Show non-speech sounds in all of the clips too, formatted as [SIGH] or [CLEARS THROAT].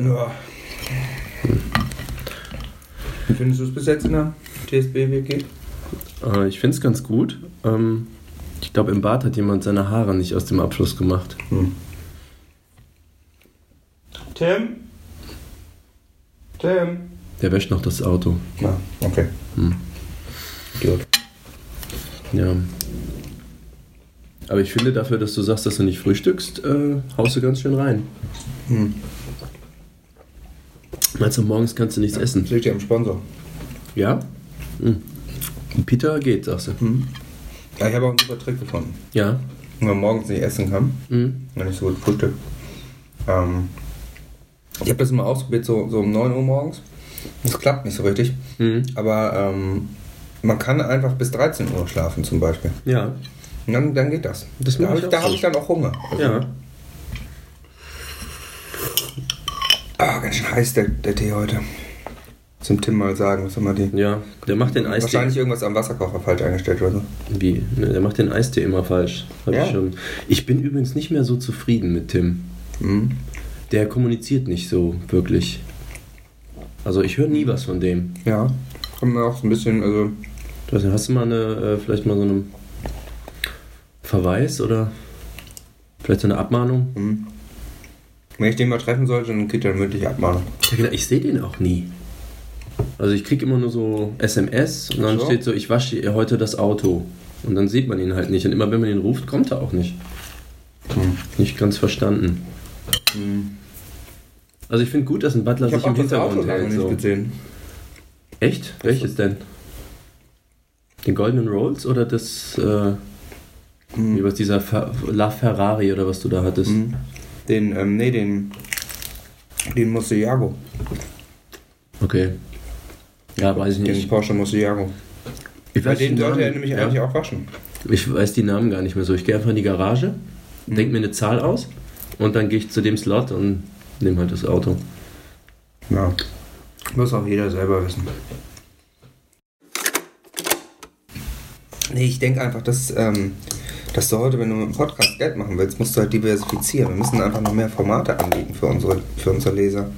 Ja. Wie findest du es bis jetzt in der TSB-WG? Äh, ich finde es ganz gut. Ähm, ich glaube, im Bad hat jemand seine Haare nicht aus dem Abschluss gemacht. Hm. Tim? Tim? Der wäscht noch das Auto. Ah, okay. Hm. Gut. Ja. Aber ich finde dafür, dass du sagst, dass du nicht frühstückst, äh, haust du ganz schön rein. Hm. Du, morgens kannst du nichts essen? Das liegt ja am Sponsor. Ja? Hm. Peter geht, sagst du. Hm. Ja, ich habe auch einen super Trick gefunden. Ja. Wenn man morgens nicht essen kann, Hm. wenn ich so gut frühstück. Ähm, ich habe das immer ausprobiert, so, so um 9 Uhr morgens. Das klappt nicht so richtig. Hm. Aber ähm, man kann einfach bis 13 Uhr schlafen zum Beispiel. Ja. Und dann, dann geht das. Das da habe ich da hab ich dann auch Hunger. Also, Ja. Ah, ganz schön heiß der, der Tee heute. Zum Tim mal sagen, was immer die. Ja. Der macht den Eistee. Wahrscheinlich irgendwas am Wasserkocher falsch eingestellt oder so. Wie? Ne, der macht den Eistee immer falsch. Hab Ja. ich, schon. ich bin übrigens nicht mehr so zufrieden mit Tim. Mhm. Der kommuniziert nicht so wirklich. Also ich höre nie was von dem. Ja. Kommt mir auch so ein bisschen, also. Du hast, hast du mal eine, äh, vielleicht mal so einen Verweis oder vielleicht so eine Abmahnung? Mhm. Wenn ich den mal treffen sollte, dann kriegt er eine mündliche Abmahnung. Ich, gedacht, ich sehe den auch nie. Also ich kriege immer nur so SMS und dann So. steht so, ich wasche heute das Auto. Und dann sieht man ihn halt nicht. Und immer wenn man ihn ruft, kommt er auch nicht. Mhm. Nicht ganz verstanden. Mhm. Also ich finde gut, dass ein Butler Ich sich im das Hintergrund hält. nicht So. gesehen. Echt? Welches denn? Den Goldenen Rolls oder das, äh, wie Mhm. was dieser Fer La Ferrari oder was du da hattest? Mhm. Den, ähm, nee, den. Den Murcielago. Okay. Ja, weiß ich Den nicht. Porsche Murcielago. Ich Bei dem sollte er nämlich ja. eigentlich auch waschen. ich weiß die Namen gar nicht mehr so. Ich gehe einfach in die Garage, Mhm. denke mir eine Zahl aus und dann gehe ich zu dem Slot und nehme halt das Auto. Ja. Muss auch jeder selber wissen. Nee, ich denke einfach, dass, ähm, dass du heute, wenn du mit dem Podcast Geld machen willst, musst du halt diversifizieren. Wir müssen einfach noch mehr Formate anbieten für unsere, für unsere Leser.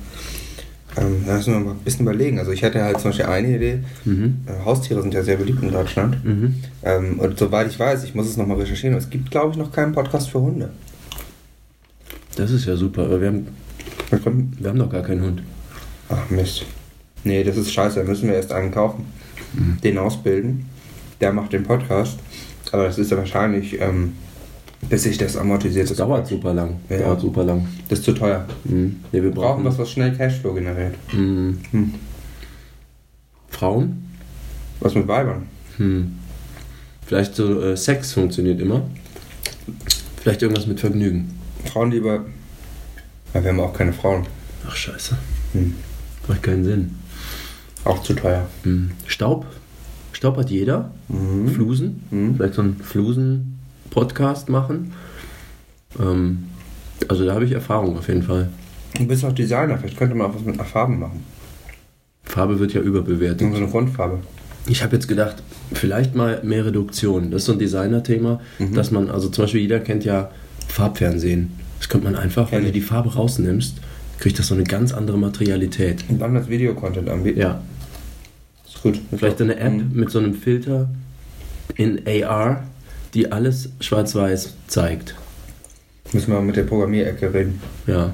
Ähm, da müssen wir mal ein bisschen überlegen. Also ich hatte halt zum Beispiel eine Idee. Mhm. Äh, Haustiere sind ja sehr beliebt in Deutschland. Mhm. Ähm, und soweit ich weiß, ich muss es nochmal recherchieren, es gibt, glaube ich, noch keinen Podcast für Hunde. Das ist ja super, aber wir haben, wir haben noch gar keinen Hund. Ach Mist. Nee, das ist scheiße. Da müssen wir erst einen kaufen. Mhm. Den ausbilden. Der macht den Podcast. Aber das ist ja wahrscheinlich, ähm, bis sich das amortisiert. Das dauert super lang. Ja. Dauert super lang. Das ist zu teuer. Mhm. Nee, wir brauchen brauchen was, was schnell Cashflow generiert. Mhm. Hm. Frauen? Was mit Weibern? Hm. Vielleicht so äh, Sex funktioniert immer. Vielleicht irgendwas mit Vergnügen. Frauen lieber. Ja, wir haben auch keine Frauen. Ach scheiße. Hm. Macht keinen Sinn. Auch zu teuer. Hm. Staub? Hat jeder. Mhm. Flusen? Mhm. Vielleicht so einen Flusen-Podcast machen. Ähm, also da habe ich Erfahrung auf jeden Fall. Du bist auch Designer. Vielleicht könnte man auch was mit einer Farbe machen. Farbe wird ja überbewertet. So eine Grundfarbe. Ich habe jetzt gedacht, vielleicht mal mehr Reduktion. Das ist so ein Designer-Thema, Mhm. dass man, also zum Beispiel jeder kennt ja Farbfernsehen. Das könnte man einfach, wenn Kenn du ich. die Farbe rausnimmst, kriegt das so eine ganz andere Materialität. Und dann das Video-Content anbieten. Ja, Ist gut. vielleicht eine App Mhm. mit so einem Filter in AR, die alles schwarz-weiß zeigt. Müssen wir mit der Programmierecke reden. Ja,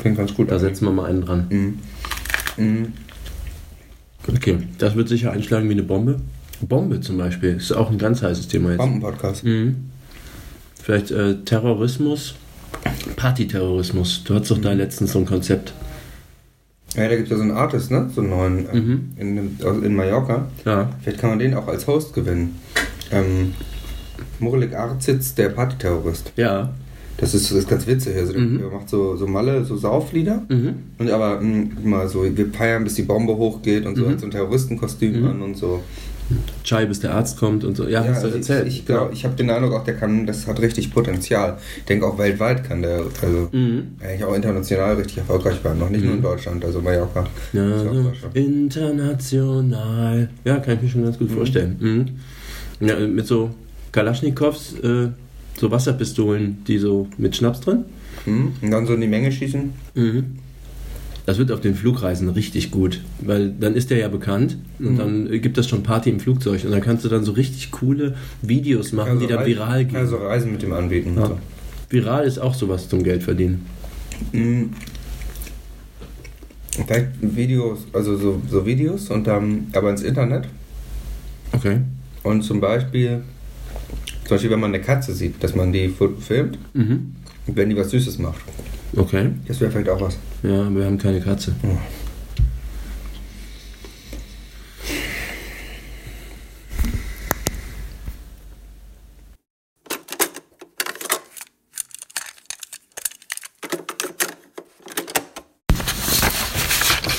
Klingt ganz gut. da setzen wir mal einen dran. Mhm. Mhm. Okay, das wird sicher einschlagen wie eine Bombe. Bombe zum Beispiel ist auch ein ganz heißes Thema jetzt. Bombenpodcast. Mhm. Vielleicht äh, Terrorismus, Partyterrorismus. Du hattest doch da letztens so ein Konzept. Ja, da gibt es ja so einen Artist, ne? So einen neuen äh, Mhm. in, aus- in Mallorca. Ja. Vielleicht kann man den auch als Host gewinnen. Ähm, Murelik Arzitz, der Partyterrorist. Ja. Das ist, das ist ganz witzig. Also der, Mhm. der macht so, so Malle, so Sauflieder. Mhm. Und aber mh, immer so, wir feiern, bis die Bombe hochgeht und so, Mhm. hat so ein Terroristenkostüm Mhm. an und so. Chai, bis der Arzt kommt und so. Ja, hast du also erzählt. ich, ich, glaub, ich habe den Eindruck auch, der kann, das hat richtig Potenzial. Ich denke auch weltweit kann der, also Mhm. eigentlich auch international richtig erfolgreich werden. Noch nicht nur in Mhm. Deutschland, also Mallorca. Ja, Ist auch so Deutschland. international. Ja, kann ich mir schon ganz gut Mhm. vorstellen. Mhm. Ja, mit so Kalaschnikows, äh, so Wasserpistolen, die so mit Schnaps drin. Mhm. Und dann so in die Menge schießen. Mhm. Das wird auf den Flugreisen richtig gut, weil dann ist der ja bekannt und Mhm. dann gibt das schon Party im Flugzeug und dann kannst du dann so richtig coole Videos machen, die dann viral gehen. Also Reisen mit dem anbieten. Ja. So. Viral ist auch sowas zum Geld verdienen. Mhm. Vielleicht Videos, also so, so Videos und dann aber ins Internet. Okay. Und zum Beispiel, zum Beispiel, wenn man eine Katze sieht, dass man die filmt, Mhm. und wenn die was Süßes macht. Okay. Das wäre vielleicht auch was. Ja, wir haben keine Katze. Ja.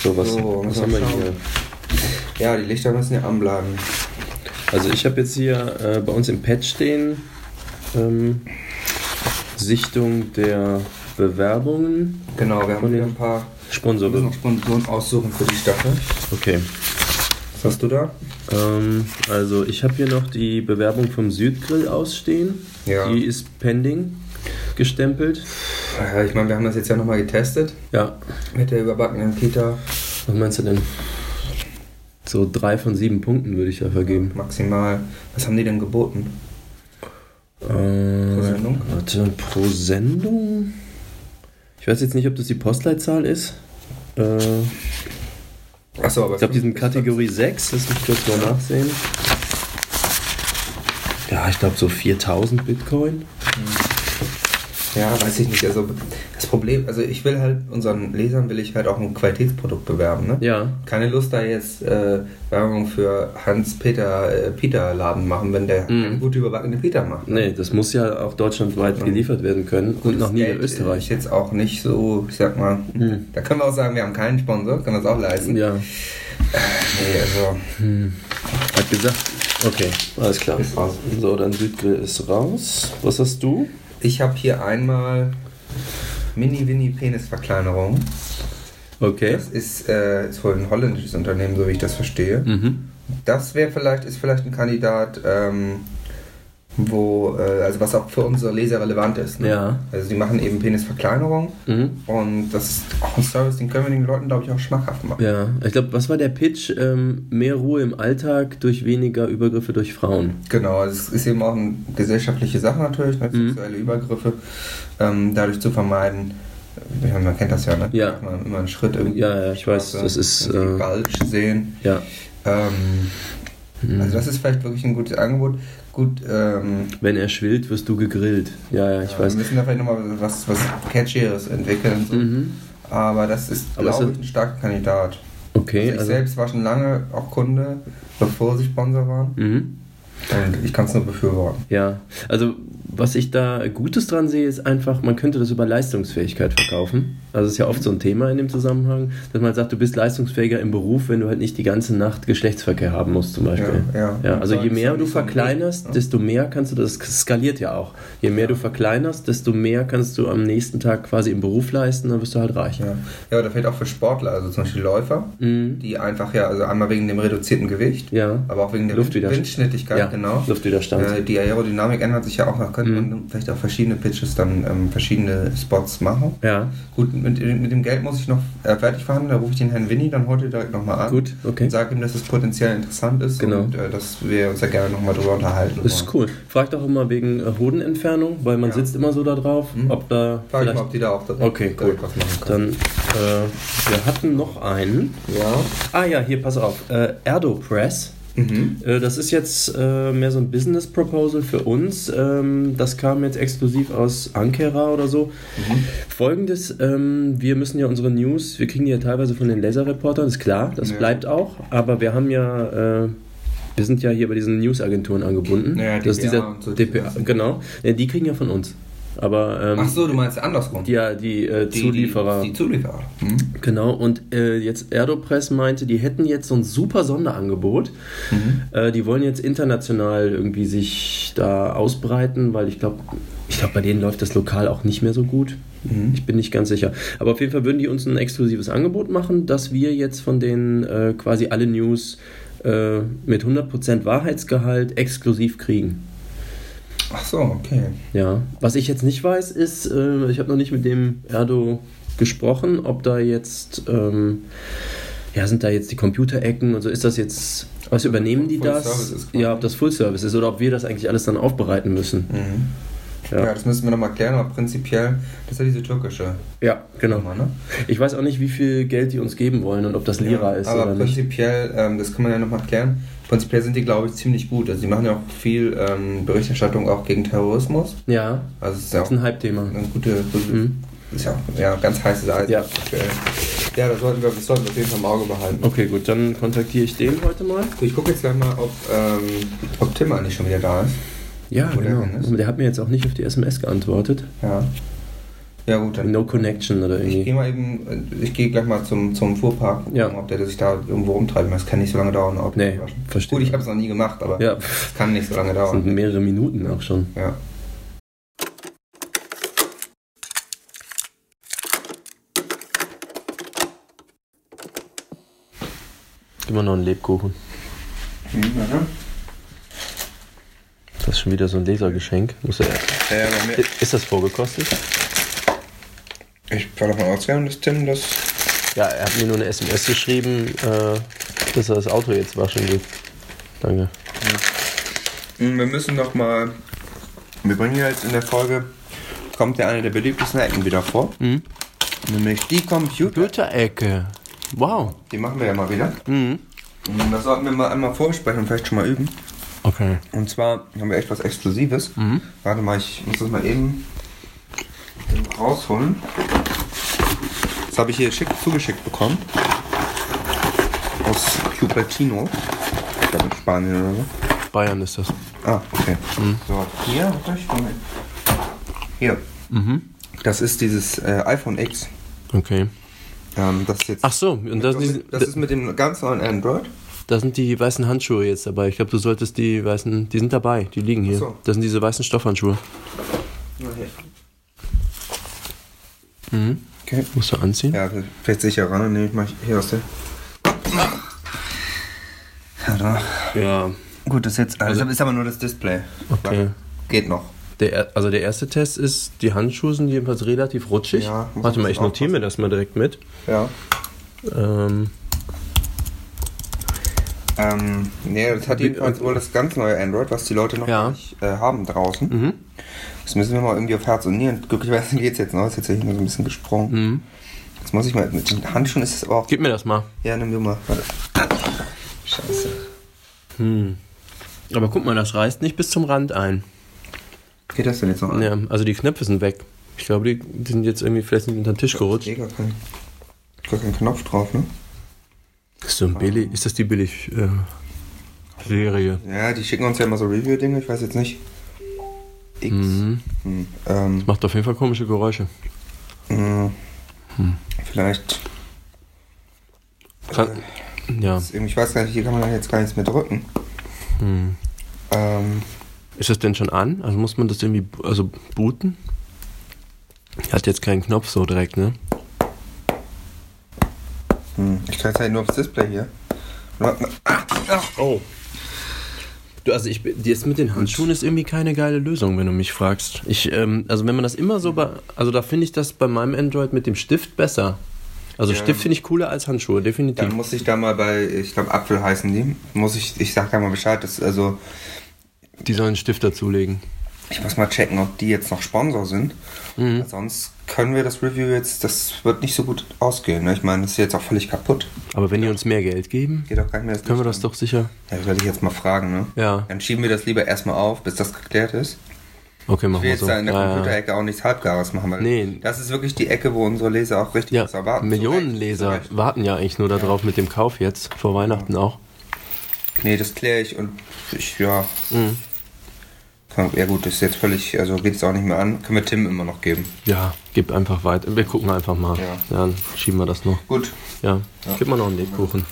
So, was, So, was haben wir hier? Ja, die Lichter müssen ja anbleiben. Also ich habe jetzt hier äh, bei uns im Pad stehen ähm, Sichtung der Bewerbungen, Genau, wir haben hier ein paar wir müssen Sponsore. noch Sponsoren aussuchen für die Staffel. Okay. Was hast du da? Ähm, also ich habe hier noch die Bewerbung vom Südgrill ausstehen. Ja. Die ist pending gestempelt. Ja, ich meine, wir haben das jetzt ja nochmal getestet Ja. mit der überbackenen Pita. Was meinst du denn? So drei von sieben Punkten würde ich da vergeben. Maximal. Was haben die denn geboten? Äh, Pro Sendung? Warte, pro Sendung? Ich weiß jetzt nicht, ob das die Postleitzahl ist. Äh, ich Achso, aber glaube, die sind Kategorie 6. Lass mich kurz mal nachsehen. Ja, ich glaube so 4000 Bitcoin. Ja, weiß ich nicht. Also das Problem, also ich will halt unseren Lesern will ich halt auch ein Qualitätsprodukt bewerben, ne? Ja, Keine Lust da jetzt äh, Werbung für Hans-Peter äh, Peter Laden machen, wenn der Mhm. eine gute überbackene Peter macht. ne? nee, das muss ja auch deutschlandweit Ja. geliefert werden können und noch nie in Geld Ist Österreich. jetzt auch nicht so, ich sag mal, Hm. da können wir auch sagen, wir haben keinen Sponsor, können wir es auch leisten. Ja, Nee, also hat gesagt. Okay, alles klar. So, dann Südgrill ist raus. Was hast du? Ich habe hier einmal Mini-Winnie-Penisverkleinerung. Okay. Das ist, äh, ist wohl ein holländisches Unternehmen, so wie ich das verstehe. Mhm. Das wäre vielleicht, ist vielleicht ein Kandidat, ähm, wo, äh, also was auch für unsere Leser relevant ist. Ne? Ja. Also die machen eben Penisverkleinerung Mhm. und das ist auch ein Service, den können wir den Leuten, glaube ich, auch schmackhaft machen. Ja, ich glaube, was war der Pitch? Ähm, mehr Ruhe im Alltag durch weniger Übergriffe durch Frauen. Genau, also es ist eben auch eine gesellschaftliche Sache natürlich, ne? Mhm. sexuelle Übergriffe ähm, dadurch zu vermeiden. Ja, man kennt das ja, ne? Ja. Man immer einen Schritt irgendwie. Ja, ja, ich weiß, das ist, äh, Bulge sehen. Ja. Ähm, Mhm. also das ist vielleicht wirklich ein gutes Angebot. Gut, ähm, Wenn er schwillt, wirst du gegrillt. Ja, ja, ich ja, weiß. wir müssen da vielleicht nochmal was, was Catchieres entwickeln. So. Mhm. Aber das ist, glaube ich, ein starker Kandidat. Okay, Also ich also. selbst war schon lange auch Kunde, bevor sie Sponsor waren. Mhm. Und ich kann es nur befürworten. Ja, also was ich da Gutes dran sehe, ist einfach, man könnte das über Leistungsfähigkeit verkaufen. Also das ist ja oft so ein Thema in dem Zusammenhang, dass man sagt, du bist leistungsfähiger im Beruf, wenn du halt nicht die ganze Nacht Geschlechtsverkehr haben musst zum Beispiel. Ja, ja. Ja, also je mehr du verkleinerst, desto mehr kannst du, das skaliert ja auch. Je mehr du verkleinerst, desto mehr kannst du am nächsten Tag quasi im Beruf leisten, dann wirst du halt reich. Ja. ja, oder vielleicht auch für Sportler, also zum Beispiel Läufer, Mhm. die einfach ja, also einmal wegen dem reduzierten Gewicht, Ja, aber auch wegen der Luftwiderstand. Windschnittigkeit, genau. Luftwiderstand. Äh, die Aerodynamik ändert sich ja auch, da könnte Mhm. man vielleicht auch verschiedene Pitches dann ähm, verschiedene Spots machen. ja, Gut, mit, mit dem Geld muss ich noch äh, fertig verhandeln, da rufe ich den Herrn Winnie dann heute direkt nochmal an. gut, okay. Und sage ihm, dass es potenziell interessant ist Genau. und äh, dass wir uns ja gerne nochmal drüber unterhalten. Das ist cool. Frag doch immer wegen äh, Hodenentfernung, weil man Ja. sitzt immer so da drauf, Mhm. ob da Frag ich vielleicht mal, ob die da auch direkt, Okay, cool. was machen können. Dann, äh, wir hatten noch einen. ja. Ah ja, hier, pass auf. Äh, Erdopress. Mhm. Äh, das ist jetzt äh, mehr so ein Business Proposal für uns. Ähm, das kam jetzt exklusiv aus Ankara oder so. Mhm. Folgendes, ähm, wir müssen ja unsere News, wir kriegen die ja teilweise von den Leserreportern, ist klar, das Ja. bleibt auch. Aber wir haben ja... Äh, wir sind ja hier bei diesen Newsagenturen angebunden. Ja, das ist dieser so, DPA, genau. Ja, die kriegen ja von uns. Aber ähm, Ach so, du meinst andersrum. die, ja, die, äh, Die- Zulieferer. Die, die Zulieferer. Mhm. Genau, und äh, jetzt Erdopress meinte, die hätten jetzt so ein super Sonderangebot. Mhm. Äh, die wollen jetzt international irgendwie sich da ausbreiten, weil ich glaube, ich glaube, bei denen läuft das lokal auch nicht mehr so gut. Mhm. Ich bin nicht ganz sicher. Aber auf jeden Fall würden die uns ein exklusives Angebot machen, dass wir jetzt von denen äh, quasi alle News äh, mit 100% Wahrheitsgehalt exklusiv kriegen. Ach so, okay. Ja. Was ich jetzt nicht weiß, ist, äh, ich habe noch nicht mit dem Erdo gesprochen, ob da jetzt, ähm, ja, sind da jetzt die Computerecken und so, ist das jetzt, was übernehmen die Full das? Ja, ob das Full Service ist oder ob wir das eigentlich alles dann aufbereiten müssen. Mhm. Ja. Ja. das müssen wir nochmal klären, aber prinzipiell, das ist ja diese türkische Ja, genau. Nummer, ne? Ich weiß auch nicht, wie viel Geld die uns geben wollen und ob das Lira ist aber oder nicht. prinzipiell, ähm, das kann man ja nochmal klären, prinzipiell sind die, glaube ich, ziemlich gut. Also die machen ja auch viel ähm, Berichterstattung auch gegen Terrorismus. Ja, Also es ist ja das auch ist ein Hype-Thema. eine gute, gute Mhm. ist ja ja, ganz heißes Eisen. Ja. aktuell. Ja, das sollten, wir, das sollten wir auf jeden Fall im Auge behalten. Okay, gut, dann kontaktiere ich den heute mal. Ich gucke jetzt gleich mal, ob, ähm, ob Tim eigentlich schon wieder da ist. Ja, Wo der genau. Aber Der hat mir jetzt auch nicht auf die SMS geantwortet. Ja. Ja gut, dann No Connection oder Ich gehe irgendwie. mal eben, äh, ich gehe gleich mal zum, zum Fuhrpark, Ja. ob der sich da irgendwo rumtreiben Das kann nicht so lange dauern, Auto Nee, verstehe. Gut, ich habe es noch nie gemacht, aber Ja, es kann nicht so lange das sind dauern. mehrere Minuten auch schon. Ja. Immer noch ein Lebkuchen. Mhm, ja. Das ist schon wieder so ein Lesergeschenk. Muss er, Ja, ist das vorgekostet? Ich war davon ausgegangen, dass Tim das. Ja, er hat mir nur eine SMS geschrieben, äh, dass er das Auto jetzt waschen will. Danke. Mhm, Wir müssen noch mal. Wir bringen ja jetzt in der Folge. Kommt ja eine der beliebtesten Ecken wieder vor. Mhm. Nämlich die Computer. Computerecke. Wow. Die machen wir ja mal wieder. Mhm. Und das sollten wir mal einmal vorsprechen und vielleicht schon mal üben. Okay. Und zwar haben wir echt was Exklusives. Mhm. Warte mal, ich muss das mal eben rausholen. Das habe ich hier schick zugeschickt bekommen. Aus Cupertino. Ich glaube in Spanien oder so. Bayern ist das. Ah, okay. So, hier, warte ich, Moment. Hier. Mhm. Das ist dieses äh, iPhone X. Okay. Ähm, das ist jetzt. Ach so, und das, ist, das ist mit dem ganz neuen Android. da sind die weißen Handschuhe jetzt dabei. Ich glaube, du solltest die weißen, die sind dabei, die liegen hier. So. Das sind diese weißen Stoffhandschuhe. Mhm. Okay. Musst du anziehen? Ja, vielleicht sicher ran, dann nehme ich mal hier aus der. Ja. Ja. Gut, das ist jetzt. Also, das ist aber nur das Display. Okay. Geht noch. Der, er- also der erste Test ist, die Handschuhe sind jedenfalls relativ rutschig. Ja, Warte mal, ich notiere mir das mal direkt mit. Ja. Ähm, Ähm, nee, das hat jedenfalls wohl das ganz neue Android, was die Leute noch Ja. nicht äh, haben draußen. mhm. Das müssen wir mal irgendwie auf Herz und Nieren. Glücklicherweise geht's jetzt noch. Ist jetzt hier nur so ein bisschen gesprungen. Mhm. Jetzt muss ich mal. Mit den Handschuhen ist es aber auch. Gib mir das mal. Ja, nimm du mal. Warte. Scheiße. Hm. Aber guck mal, das reißt nicht bis zum Rand ein. Geht das denn jetzt noch an? Ja, also die Knöpfe sind weg. Ich glaube, die, die sind jetzt irgendwie vielleicht unter den Tisch gerutscht. Nee, gar kein, gar kein Knopf drauf, ne? Ist, so ein billig, ist das die billig äh, Serie? Ja, die schicken uns ja immer so Review-Dinge. Ich weiß jetzt nicht. X. Mhm. Hm. Ähm, Macht auf jeden Fall komische Geräusche. mh, Hm. Vielleicht. Kann, ja. ist irgendwie- Ich weiß gar nicht, hier kann man jetzt gar nichts mehr drücken. Hm. Ähm, Ist das denn schon an? Also muss man das irgendwie also booten? Hat jetzt keinen Knopf so direkt, ne? hm. Ich kann jetzt halt nur aufs Display hier. Ah, ah, Oh. Du, also ich, bin- das mit den Handschuhen ist irgendwie keine geile Lösung, wenn du mich fragst. Ich, ähm, also wenn man das immer so bei, also da finde ich das bei meinem Android mit dem Stift besser. Also Ja. Stift finde ich cooler als Handschuhe, definitiv. Dann muss ich da mal bei, ich glaube Apfel heißen die, muss ich, ich sag da mal Bescheid, dass, also Die sollen einen Stift dazulegen. ich muss mal checken, ob die jetzt noch Sponsor sind. Mhm. Sonst können wir das Review jetzt, das wird nicht so gut ausgehen. Ne? Ich meine, das ist jetzt auch völlig kaputt. Aber wenn die uns mehr Geld geben, Geht auch gar nicht mehr das können wir das doch sicher. Ja, das werde ich jetzt mal fragen, ne? Ja, Dann schieben wir das lieber erstmal auf, bis das geklärt ist. okay, Ich machen will wir jetzt so. da in der Ja, ja. Computerecke auch nichts Halbgares machen, weil Nee. das ist wirklich die Ecke, wo unsere Leser auch richtig Ja, was erwarten. Millionen Zu Leser Recht, zu Recht. warten ja eigentlich nur darauf mit dem Kauf jetzt, vor Weihnachten auch. Nee, das kläre ich und ich, ja, Mhm. Ja gut, das ist jetzt völlig, also geht es auch nicht mehr an. Können wir Tim immer noch geben. Ja, gib einfach weiter. Wir gucken einfach mal. Ja. dann schieben wir das noch. Gut. Ja, Ja. gib mal noch einen Lebkuchen.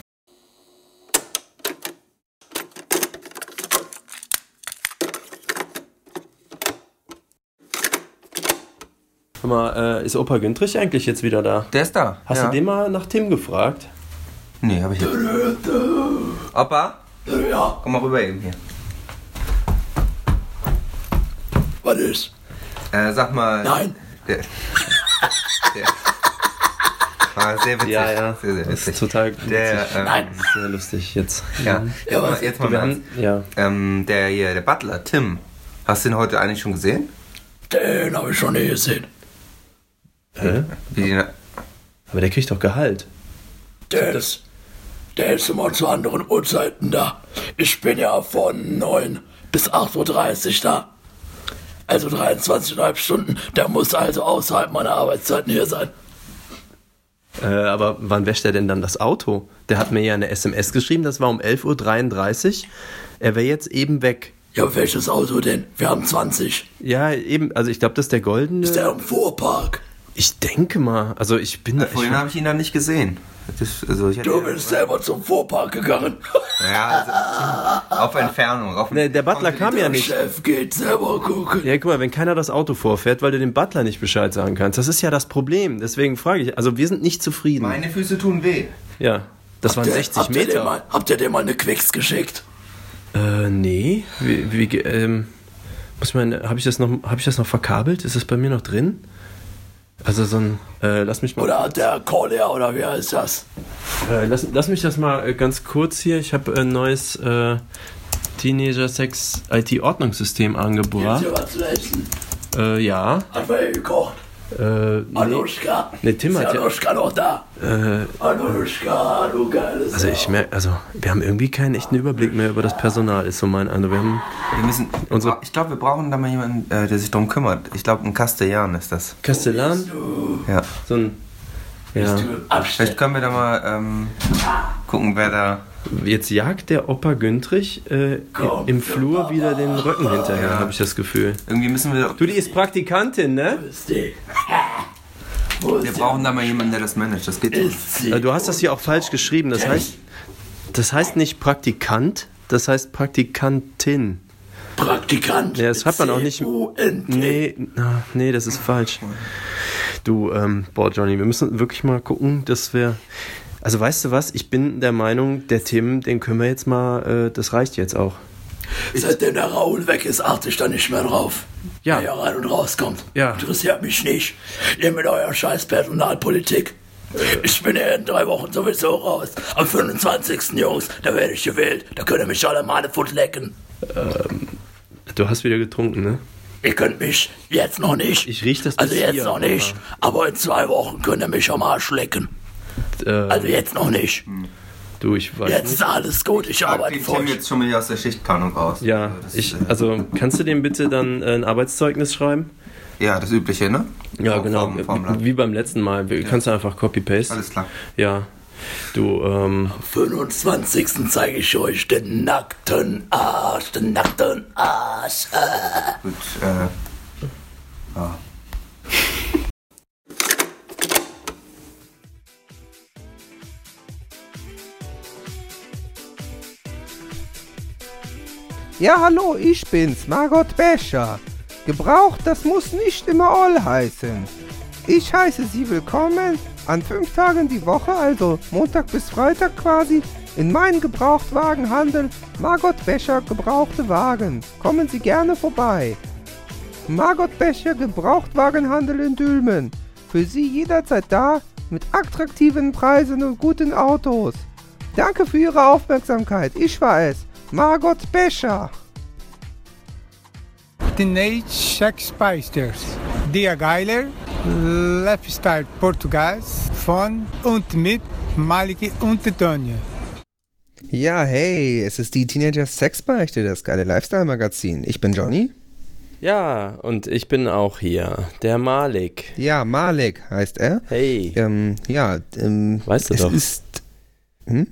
Hör mal, äh, ist Opa Güntrich eigentlich jetzt wieder da? Der ist da. Hast ja. du den mal nach Tim gefragt? Nee, habe ich jetzt. Opa? Ja. Komm mal rüber eben hier. Was ist? Äh, sag mal. Nein. Der, der, War sehr witzig. Ja, ja. Sehr, sehr Das ist witzig. total Der, witzig. ähm, Nein. Sehr lustig jetzt. Ja, Ja, aber jetzt mal haben, ja. ähm, der hier, der Butler, Tim. Hast du ihn heute eigentlich schon gesehen? Den habe ich schon nie gesehen. Hä? Wie die, Aber der kriegt doch Gehalt. Der ist, der ist immer zu anderen Uhrzeiten da. Ich bin ja von 9 bis 8.30 Uhr da. Also 23,5 Stunden. Der muss also außerhalb meiner Arbeitszeiten hier sein. Äh, aber wann wäscht er denn dann das Auto? Der hat mir ja eine SMS geschrieben, das war um 11.33 Uhr. Er wäre jetzt eben weg. Ja, welches Auto denn? Wir haben 20. Ja, eben, also ich glaube, das ist der goldene. Ist der im Vorpark? Ich denke mal, also ich bin da. vorhin habe ich ihn dann nicht gesehen. Das, also Du bist selber zum Vorpark gegangen. ja, also, auf Entfernung. Auf nee, der Butler kam ja Der nicht. Chef geht selber gucken. Ja, guck mal, wenn keiner das Auto vorfährt, weil du dem Butler nicht Bescheid sagen kannst, das ist ja das Problem. Deswegen frage ich, also wir sind nicht zufrieden. Meine Füße tun weh. Ja, das waren Der- 60 habt Ihr Meter. mal, habt ihr dem mal eine Quicks geschickt? Äh, nee. Wie, wie, ähm, muss man, habe ich das noch, habe ich das noch verkabelt? Ist das bei mir noch drin? Also so ein, äh, lass mich mal, Oder der Collier oder wie heißt das? äh, lass, lass mich das mal äh, ganz kurz hier. Ich habe ein neues äh, Teenager Sex IT Ordnungssystem Gibt's angebracht. hier was zu essen? Äh, ja. Hat wer gekocht? Äh, nee. Anuschka? Nee, Tim Ist hat ja- Anuschka noch da? Äh, Anuschka, du geiles also ich merke, also wir haben irgendwie keinen echten Überblick mehr über das Personal, ist so mein Eindruck. Wir haben Wir müssen, Unsere- ich glaube, wir brauchen da mal jemanden, äh, der sich darum kümmert. Ich glaube, ein Castellan ist das. Castellan, Ja. so ein, ja. Vielleicht können wir da mal ähm, gucken, wer da. Jetzt jagt der Opa Güntrich äh, Komm, im Flur wieder den Röcken hinterher, Ja. habe ich das Gefühl. Irgendwie müssen wir. Du, die ist Praktikantin, ne? Wir brauchen da mal jemanden, der das managt. Das geht nicht. Du hast das hier auch falsch geschrieben. Das heißt, das heißt nicht Praktikant, das heißt Praktikantin. Praktikant. Ja, das schreibt man auch nicht. Nee, nee, das ist falsch. Du, ähm, boah, Johnny, wir müssen wirklich mal gucken, dass wir. Also weißt du was, ich bin der Meinung, der Tim, den können wir jetzt mal, äh, das reicht jetzt auch. Seitdem der Raoul weg ist, achte ich da nicht mehr drauf. Ja. Wer hier rein und rauskommt. Ja. Interessiert mich nicht. Ihr mit eurer scheiß Personalpolitik. Ich bin ja in drei Wochen sowieso raus. Am 25. Jungs, da werde ich gewählt. Da könnt ihr mich alle mal eine Foot lecken. Du hast wieder getrunken, ne? Ihr könnt mich jetzt noch nicht. Ich riech das Also jetzt hier, noch nicht. Aber in zwei Wochen könnt ihr mich am Arsch lecken. Äh, Also jetzt noch nicht. du, ich weiß Jetzt nicht. ist alles gut. Ich arbeite den vor Tim jetzt schon mal aus der Schichtplanung raus. Ja, das, ich, äh, also kannst du dem bitte dann äh, ein Arbeitszeugnis schreiben? ja, das Übliche, ne? Ja, genau. Formblatt. Wie beim letzten Mal. Wir- Kannst du einfach Copy-Paste? Alles klar. Ja. Du, ähm, 25. zeige ich euch den nackten Arsch, den nackten Arsch. Gut, äh. Ja. Ja, hallo, ich bin's, Margot Becher. Gebraucht, das muss nicht immer all heißen. Ich heiße Sie willkommen an fünf Tagen die Woche, also Montag bis Freitag quasi, in meinen Gebrauchtwagenhandel Margot Becher Gebrauchte Wagen. Kommen Sie gerne vorbei. Margot Becher Gebrauchtwagenhandel in Dülmen. Für Sie jederzeit da, mit attraktiven Preisen und guten Autos. Danke für Ihre Aufmerksamkeit. Ich war es, Margot Becher. Teenage Sex Spicers. Dia Geiler, Lifestyle Portugal von und mit Maliki und Tonja. Ja, hey, es ist die Teenager Sexbeichte, das geile Lifestyle-Magazin. Ich bin Johnny. ja, und ich bin auch hier. Der Malik. Ja, Malik heißt er. Hey. Ähm, ja, ähm, Weißt du es doch. ist. Hm?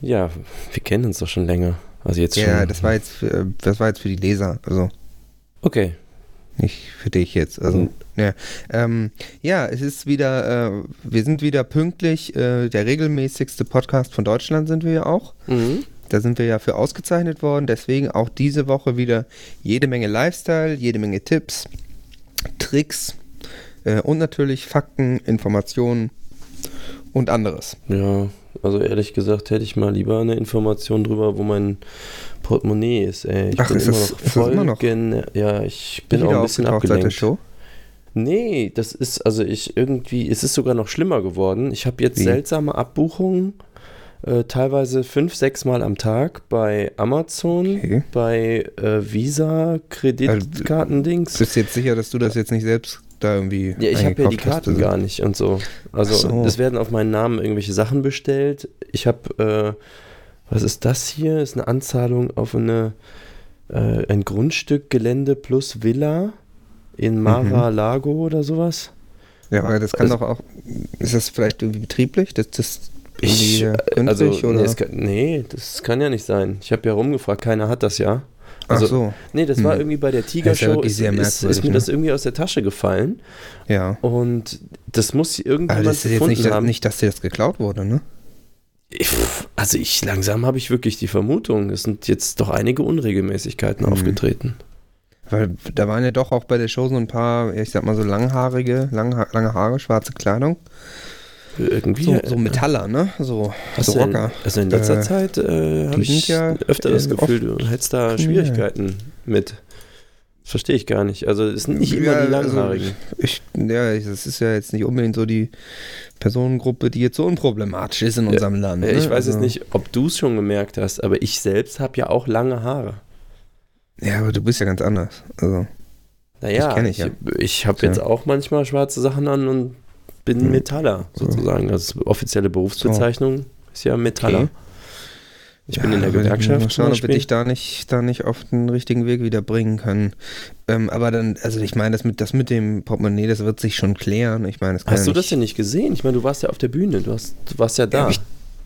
Ja, wir kennen uns doch schon länger. Also jetzt schon. Ja, das war jetzt, für, das war jetzt für die Leser, also Okay. nicht für dich jetzt. Also, Mhm. ja. Ähm, ja, es ist wieder, äh, wir sind wieder pünktlich. Äh, der regelmäßigste Podcast von Deutschland sind wir ja auch. Mhm. Da sind wir ja für ausgezeichnet worden. Deswegen auch diese Woche wieder jede Menge Lifestyle, jede Menge Tipps, Tricks äh, und natürlich Fakten, Informationen und anderes. Ja, also ehrlich gesagt hätte ich mal lieber eine Information drüber, wo mein Portemonnaie ist. Ey. Ich Ach, bin ist immer das- noch ist das immer noch? Ja, ich bin auch Wieder ein bisschen aufgetaucht seit der abgelenkt. Show. Nee, das ist, also ich irgendwie, es ist sogar noch schlimmer geworden. Ich habe jetzt Wie? seltsame Abbuchungen, äh, teilweise fünf, sechs Mal am Tag bei Amazon, Okay. bei äh, Visa, Kreditkartendings. Bist du jetzt sicher, dass du das jetzt nicht selbst da irgendwie Ja, ich habe ja die hast? Karten gar nicht und so. Also so. es werden auf meinen Namen irgendwelche Sachen bestellt. Ich habe, äh, was ist das hier? Ist eine Anzahlung auf eine, äh, ein Grundstück, Gelände plus Villa in Mar-a-Lago oder sowas. Ja, aber das kann Also- doch auch. Ist das vielleicht irgendwie betrieblich? Das, das Ich, äh, also, oder? Nee, kann, nee, das kann ja nicht sein. Ich habe ja rumgefragt, keiner hat das ja. Ach Also, so, Nee, das war Hm. irgendwie bei der Das ist ja Tiger-Show, ist, ist, mir ne? das irgendwie aus der Tasche gefallen ja. und das muss irgendjemand Aber das ist jetzt gefunden nicht, dass- haben. nicht, dass dir das geklaut wurde, ne? Ich, also ich langsam habe ich wirklich die Vermutung, es sind jetzt doch einige Unregelmäßigkeiten Mhm. aufgetreten. Weil da waren ja doch auch bei der Show so ein paar, ich sag mal so langhaarige, lange, lange Haare, schwarze Kleidung. Irgendwie. So, äh, so Metaller, ne? So, hast so du in, Rocker. also in letzter Äh, Zeit äh, habe ich ja, öfter das Gefühl, du hättest da Schwierigkeiten mit. Das verstehe ich gar nicht. Also es sind nicht immer Ja, die also, Langhaarigen. Ich, ja, das ist ja jetzt nicht unbedingt so die Personengruppe, die jetzt so unproblematisch ist in Ja, unserem Land. Ne? ich weiß also, jetzt nicht, ob du es schon gemerkt hast, aber ich selbst habe ja auch lange Haare. Ja, aber du bist ja ganz anders. Also, Naja, ich ich, ja. ich habe jetzt auch manchmal schwarze Sachen an und bin Hm. Metaller sozusagen. Also offizielle Berufsbezeichnung ist ja Metaller. Okay. Ich bin in der Gewerkschaft. Mal schauen, ob wir dich da nicht, da nicht auf den richtigen Weg wieder bringen können. Ähm, aber dann, also ich meine, das mit, das mit dem Portemonnaie, das wird sich schon klären. Ich meine, Hast ja du das denn nicht gesehen? Ich meine, du warst ja auf der Bühne, du, hast, du warst ja da. Ja,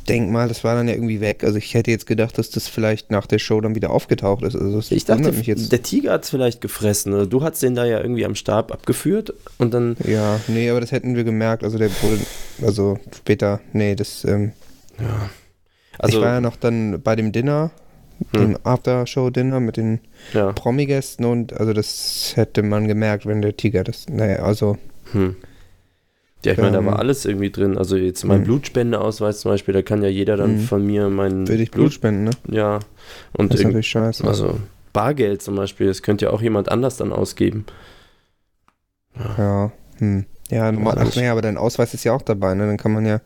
ich denk mal, das war dann ja irgendwie weg. Also ich hätte jetzt gedacht, dass das vielleicht nach der Show dann wieder aufgetaucht ist. Also Ich dachte, wundert mich jetzt. der Tiger hat es vielleicht gefressen. oder Du hast den da ja irgendwie am Stab abgeführt und dann. Ja, nee, aber das hätten wir gemerkt. Also der wurde, also später, nee, das, ähm, Ja. ich Also, war ja noch dann bei dem Dinner, Hm. dem After-Show-Dinner mit den ja. Promi-Gästen und also das hätte man gemerkt, wenn der Tiger das, naja, also Hm. Ja, ich meine, da Ähm, war alles irgendwie drin. Also jetzt mein hm. Blutspendeausweis zum Beispiel, da kann ja jeder dann Hm. von mir mein würde ich Blut spenden, ne? Ja. Und Das ist natürlich scheiße. also Bargeld zum Beispiel, das könnte ja auch jemand anders dann ausgeben. Ja, hm. Ja, normal, ach nee, aber dein Ausweis ist ja auch dabei, ne? Dann kann man ja,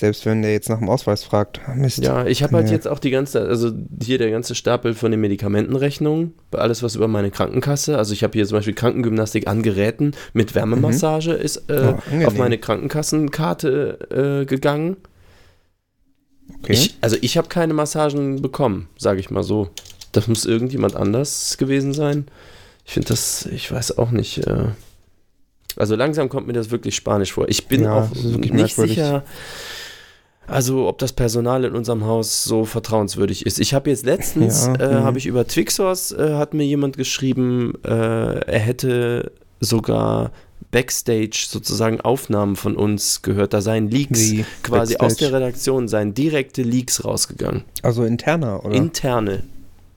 selbst wenn der jetzt nach dem Ausweis fragt, ah, Mist. Ja, ich habe halt Ja. jetzt auch die ganze, also hier der ganze Stapel von den Medikamentenrechnungen, alles was über meine Krankenkasse, also ich habe hier zum Beispiel Krankengymnastik an Geräten mit Wärmemassage ist äh, Oh, auf meine Krankenkassenkarte äh, gegangen. okay. Ich, also ich habe keine Massagen bekommen, sage ich mal so. Das muss irgendjemand anders gewesen sein. Ich finde das, ich weiß auch nicht. Äh, also langsam kommt mir das wirklich spanisch vor. Ich bin Ja, auch nicht sicher, also ob das Personal in unserem Haus so vertrauenswürdig ist. Ich habe jetzt letztens, Ja, äh, mhm. habe ich über Twixos, äh, hat mir jemand geschrieben, äh, er hätte sogar Backstage sozusagen Aufnahmen von uns gehört. Da seien Leaks Wie quasi aus Backstage? der Redaktion, seien direkte Leaks rausgegangen. Also interner, oder? Interne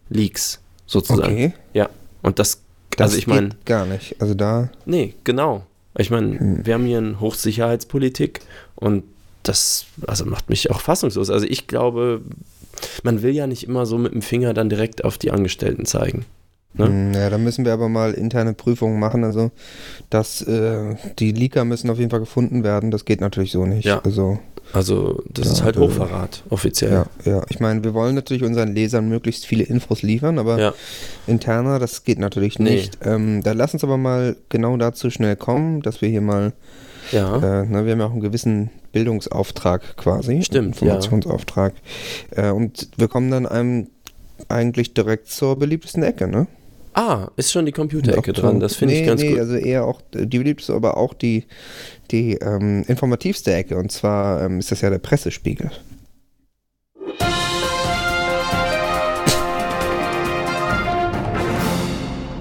Leaks sozusagen. okay. Ja. Und das, Das also ich meine, geht gar nicht. Also da, nee, genau. Ich meine, Hm. wir haben hier eine Hochsicherheitspolitik und das also macht mich auch fassungslos. Also ich glaube, man will ja nicht immer so mit dem Finger dann direkt auf die Angestellten zeigen. Ne? hm, ja, da müssen wir aber mal interne Prüfungen machen. Also, dass äh, die Leaker müssen auf jeden Fall gefunden werden. Das geht natürlich so nicht. Ja. Also, Also das Ja, ist halt äh, Hochverrat, offiziell. ja, ja. Ich meine, wir wollen natürlich unseren Lesern möglichst viele Infos liefern, aber Ja. interner, das geht natürlich Nee. nicht. Ähm, da lass uns aber mal genau dazu schnell kommen, dass wir hier mal Ja. Äh, ne, wir haben ja auch einen gewissen Bildungsauftrag quasi. Stimmt, Informationsauftrag. Äh, und wir kommen dann einem eigentlich direkt zur beliebtesten Ecke, ne? Ah, ist schon die Computerecke dran. Das finde nee, ich ganz nee, gut. also eher auch die beliebteste, aber auch die, die ähm, informativste Ecke. Und zwar ähm, ist das ja der Pressespiegel.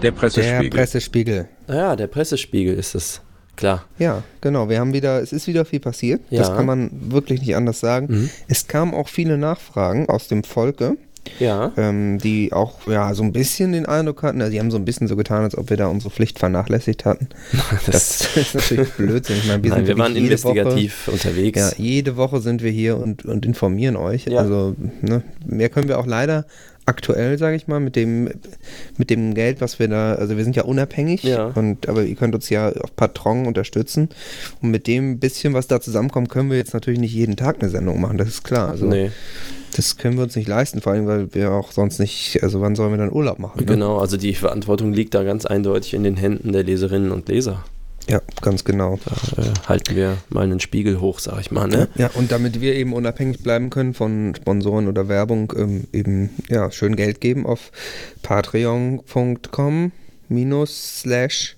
Der Der Pressespiegel. Pressespiegel. Ah ja, der Pressespiegel ist es. Klar. Ja, genau. Wir haben wieder, es ist wieder viel passiert. Das Ja. kann man wirklich nicht anders sagen. Mhm. Es kamen auch viele Nachfragen aus dem Volke. Ja. ähm, die auch ja so ein bisschen den Eindruck hatten, also die haben so ein bisschen so getan, als ob wir da unsere Pflicht vernachlässigt hatten. [LAUGHS] Das, ist natürlich Blödsinn. Ich meine, wir, Nein, wir waren jede Woche, investigativ unterwegs. ja, jede Woche sind wir hier und, und informieren euch. Ja. Also ne, mehr können wir auch leider aktuell, sage ich mal, mit dem, mit dem Geld, was wir da, also wir sind ja unabhängig, Ja. und, aber ihr könnt uns ja auf Patron unterstützen. Und mit dem bisschen, was da zusammenkommt, können wir jetzt natürlich nicht jeden Tag eine Sendung machen, das ist klar. Also, nee, Das können wir uns nicht leisten, vor allem, weil wir auch sonst nicht, also wann sollen wir dann Urlaub machen? Ne? genau. Also die Verantwortung liegt da ganz eindeutig in den Händen der Leserinnen und Leser. Ja, ganz genau. Da äh, halten wir mal einen Spiegel hoch, sag ich mal. Ne? Ja, und damit wir eben unabhängig bleiben können von Sponsoren oder Werbung, ähm, eben ja, schön Geld geben auf patreon.com minus slash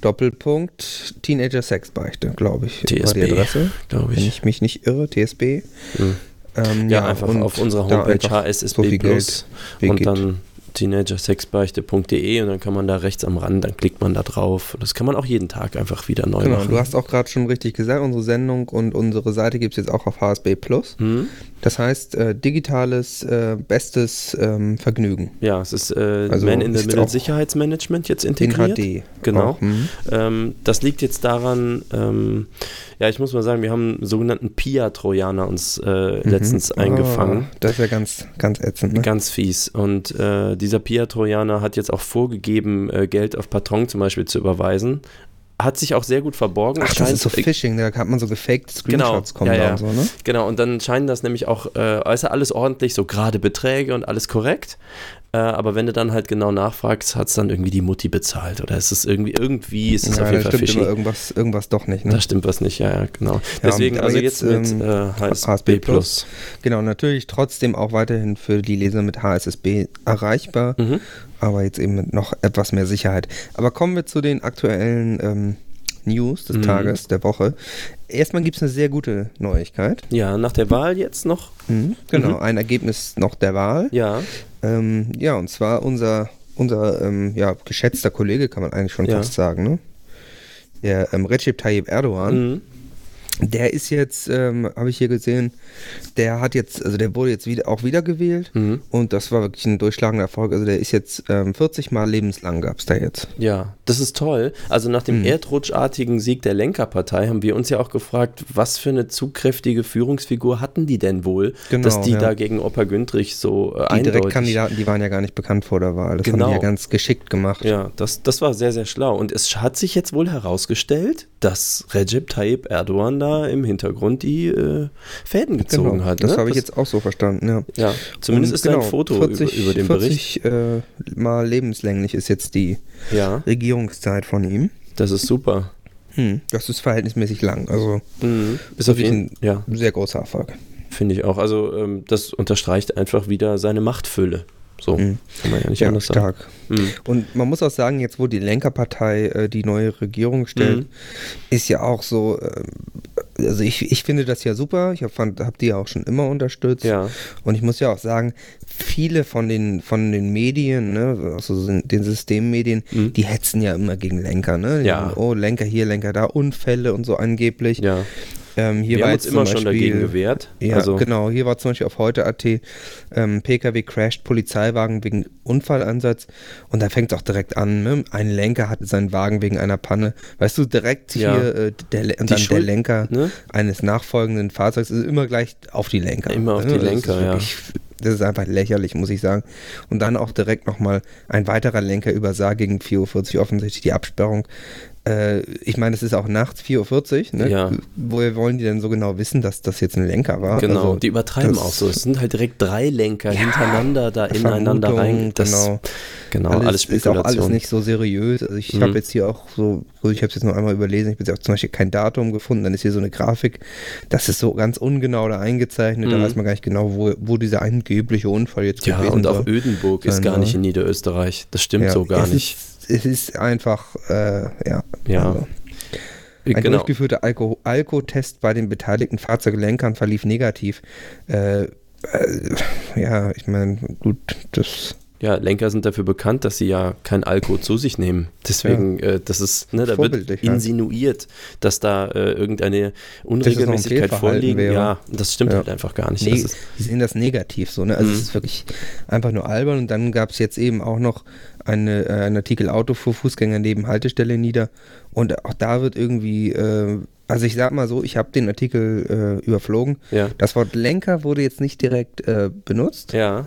Doppelpunkt Teenager Sexbeichte, glaube ich. war TSB, die Adresse. glaube Wenn ich. ich mich nicht irre, TSB. Mhm. Ähm, Ja, einfach und auf unserer Homepage einfach HSSB so Plus und geht. dann teenagersexbeichte.de und dann kann man da rechts am Rand, dann klickt man da drauf. Das kann man auch jeden Tag einfach wieder neu Genau, machen. du hast auch gerade schon richtig gesagt, unsere Sendung und unsere Seite gibt es jetzt auch auf HSB Plus. hm? Das heißt, äh, digitales, äh, bestes ähm, Vergnügen. Ja, es ist äh, Also Man in the Middle Sicherheitsmanagement jetzt In integriert. HD. Genau. Auch, mhm. Ähm, das liegt jetzt daran, ähm, ja, ich muss mal sagen, wir haben einen sogenannten PIA-Trojaner uns äh, letztens Mhm. eingefangen. Oh, das ist ja ganz, ganz ätzend, ne? Ganz fies. Und äh, dieser PIA-Trojaner hat jetzt auch vorgegeben, äh, Geld auf Patron zum Beispiel zu überweisen. Hat sich auch sehr gut verborgen. Ach, Es das ist so scheint- Phishing, da hat man so gefaked Screenshots Genau, kommen ja, ja. und so, ne? Genau, und dann scheinen das nämlich auch, äh, ist ja alles ordentlich, so gerade Beträge und alles korrekt. Äh, aber wenn du dann halt genau nachfragst, hat es dann irgendwie die Mutti bezahlt. Oder ist es irgendwie, irgendwie ist es Ja, auf da jeden Fall stimmt fishy. immer irgendwas, irgendwas doch nicht, ne? Da stimmt was nicht, ja, ja, genau. Deswegen, also jetzt, jetzt, mit ähm, äh, HSB, HSB Plus. Genau, natürlich trotzdem auch weiterhin für die Leser mit HSSB erreichbar, Mhm. aber jetzt eben mit noch etwas mehr Sicherheit. Aber kommen wir zu den aktuellen ähm, News des Mhm. Tages, der Woche. Erstmal gibt es eine sehr gute Neuigkeit. Ja, nach der Wahl jetzt noch. Mhm, genau, Mhm. ein Ergebnis noch der Wahl. Ja, Ähm, ja, und zwar unser, unser ähm, ja, geschätzter Kollege, kann man eigentlich schon Ja. fast sagen, ne? Der ähm, Recep Tayyip Erdogan, mhm. Der ist jetzt, ähm, habe ich hier gesehen, der hat jetzt, also der wurde jetzt wieder, auch wiedergewählt Mhm. und das war wirklich ein durchschlagender Erfolg. Also der ist jetzt ähm, 40 Mal lebenslang gab es da jetzt. ja, das ist toll. Also nach dem Mhm. erdrutschartigen Sieg der Lenkerpartei haben wir uns ja auch gefragt, was für eine zugkräftige Führungsfigur hatten die denn wohl, Genau, dass die ja. da gegen Opa Güntrich so äh, Die eindeutig Direktkandidaten, die waren ja gar nicht bekannt vor der Wahl. Das Genau. haben die ja ganz geschickt gemacht. Ja, das, das war sehr, sehr schlau. Und es hat sich jetzt wohl herausgestellt, dass Recep Tayyip Erdogan da im Hintergrund die äh, Fäden gezogen hat. Genau, das ne? habe ich jetzt auch so verstanden, ja. Ja, zumindest Und ist da ein genau, Foto 40, über, über den Bericht. 40 äh, Mal lebenslänglich ist jetzt die Ja, Regierungszeit von ihm. das ist super. Hm, das ist verhältnismäßig lang. Also Mhm. Ist auf jeden ein ja, sehr großer Erfolg. finde ich auch. Also ähm, das unterstreicht einfach wieder seine Machtfülle. So, Mhm. kann man ja nicht Ja, anders sagen. stark. Mhm. Und man muss auch sagen, jetzt wo die Lenkerpartei äh, die neue Regierung stellt, Mhm. ist ja auch so, ähm, also ich, ich finde das ja super. Ich habe hab die ja auch schon immer unterstützt. Ja, Und ich muss ja auch sagen, viele von den, von den Medien, ne, also den Systemmedien, Mhm. die hetzen ja immer gegen Lenker, ne? Die Ja. sagen, oh, Lenker hier, Lenker da, Unfälle und so angeblich. ja. Ähm, hier wir war haben uns jetzt immer zum schon Beispiel- dagegen gewehrt. Ja, also, genau. Hier war zum Beispiel auf heute.at ähm, PKW crasht Polizeiwagen wegen Unfallansatz und da fängt es auch direkt an. Ne? Ein Lenker hatte seinen Wagen wegen einer Panne. Weißt du, direkt Ja. hier äh, der, und dann der Lenker ne? eines nachfolgenden Fahrzeugs ist immer gleich auf die Lenker. Immer auf ne? die Das ist Lenker, ja. Das ist einfach lächerlich, muss ich sagen. Und dann auch direkt nochmal ein weiterer Lenker übersah gegen 4.40 Uhr offensichtlich die Absperrung. Äh, ich meine, es ist auch nachts 4.40 Uhr. Ne? Ja. Woher wollen die denn so genau wissen, dass das jetzt ein Lenker war? Genau, Also, die übertreiben auch so. Es sind halt direkt drei Lenker Ja, hintereinander da ineinander rein. Das, genau. genau, alles, alles, ist auch alles nicht so seriös. Also ich Mhm. habe jetzt hier auch so, also ich habe es jetzt noch einmal überlesen, ich habe jetzt auch zum Beispiel kein Datum gefunden, dann ist hier so eine Grafik, das ist so ganz ungenau da eingezeichnet, da Mhm. weiß man gar nicht genau, wo, wo dieser angebliche Unfall jetzt ja, gewesen und auch. Ödenburg ist gar nicht in Niederösterreich. Das stimmt Ja, so gar nicht. Ist, es ist einfach, äh, ja. Ja. Also. Ein genau. durchgeführter Alko Alkotest bei den beteiligten Fahrzeuglenkern verlief negativ. Äh, äh, ja, ich meine, gut, das Ja, Lenker sind dafür bekannt, dass sie ja kein Alkohol zu sich nehmen. Deswegen, äh, das ist, ne, da wird ja. insinuiert, dass da äh, irgendeine Unregelmäßigkeit wäre. Ja, das stimmt Ja. halt einfach gar nicht. Nee, die sehen das negativ so, ne? Also Mhm. es ist wirklich einfach nur albern. Und dann gab es jetzt eben auch noch eine, äh, einen Artikel Auto für Fußgänger neben Haltestelle nieder. Und auch da wird irgendwie, äh, also ich sag mal so, ich habe den Artikel äh, überflogen. ja. Das Wort Lenker wurde jetzt nicht direkt äh, benutzt, Ja,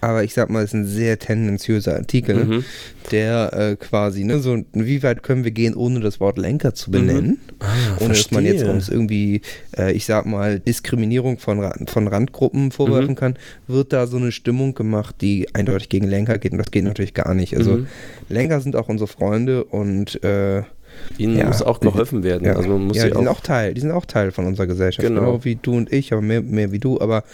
aber ich sag mal, es ist ein sehr tendenziöser Artikel, Mhm. der äh, quasi, ne, so, wie weit können wir gehen, ohne das Wort Lenker zu benennen? Ah, ohne dass man jetzt verstehe. uns irgendwie, äh, ich sag mal, Diskriminierung von, von Randgruppen vorwerfen Mhm. kann, wird da so eine Stimmung gemacht, die eindeutig gegen Lenker geht und das geht natürlich gar nicht. Also Mhm. Lenker sind auch unsere Freunde und äh, Ihnen Ja. muss auch geholfen werden. ja, Also man muss ja sie die sind auch, auch Teil, die sind auch Teil von unserer Gesellschaft, Genau. genau, wie du und ich, aber mehr, mehr wie du, aber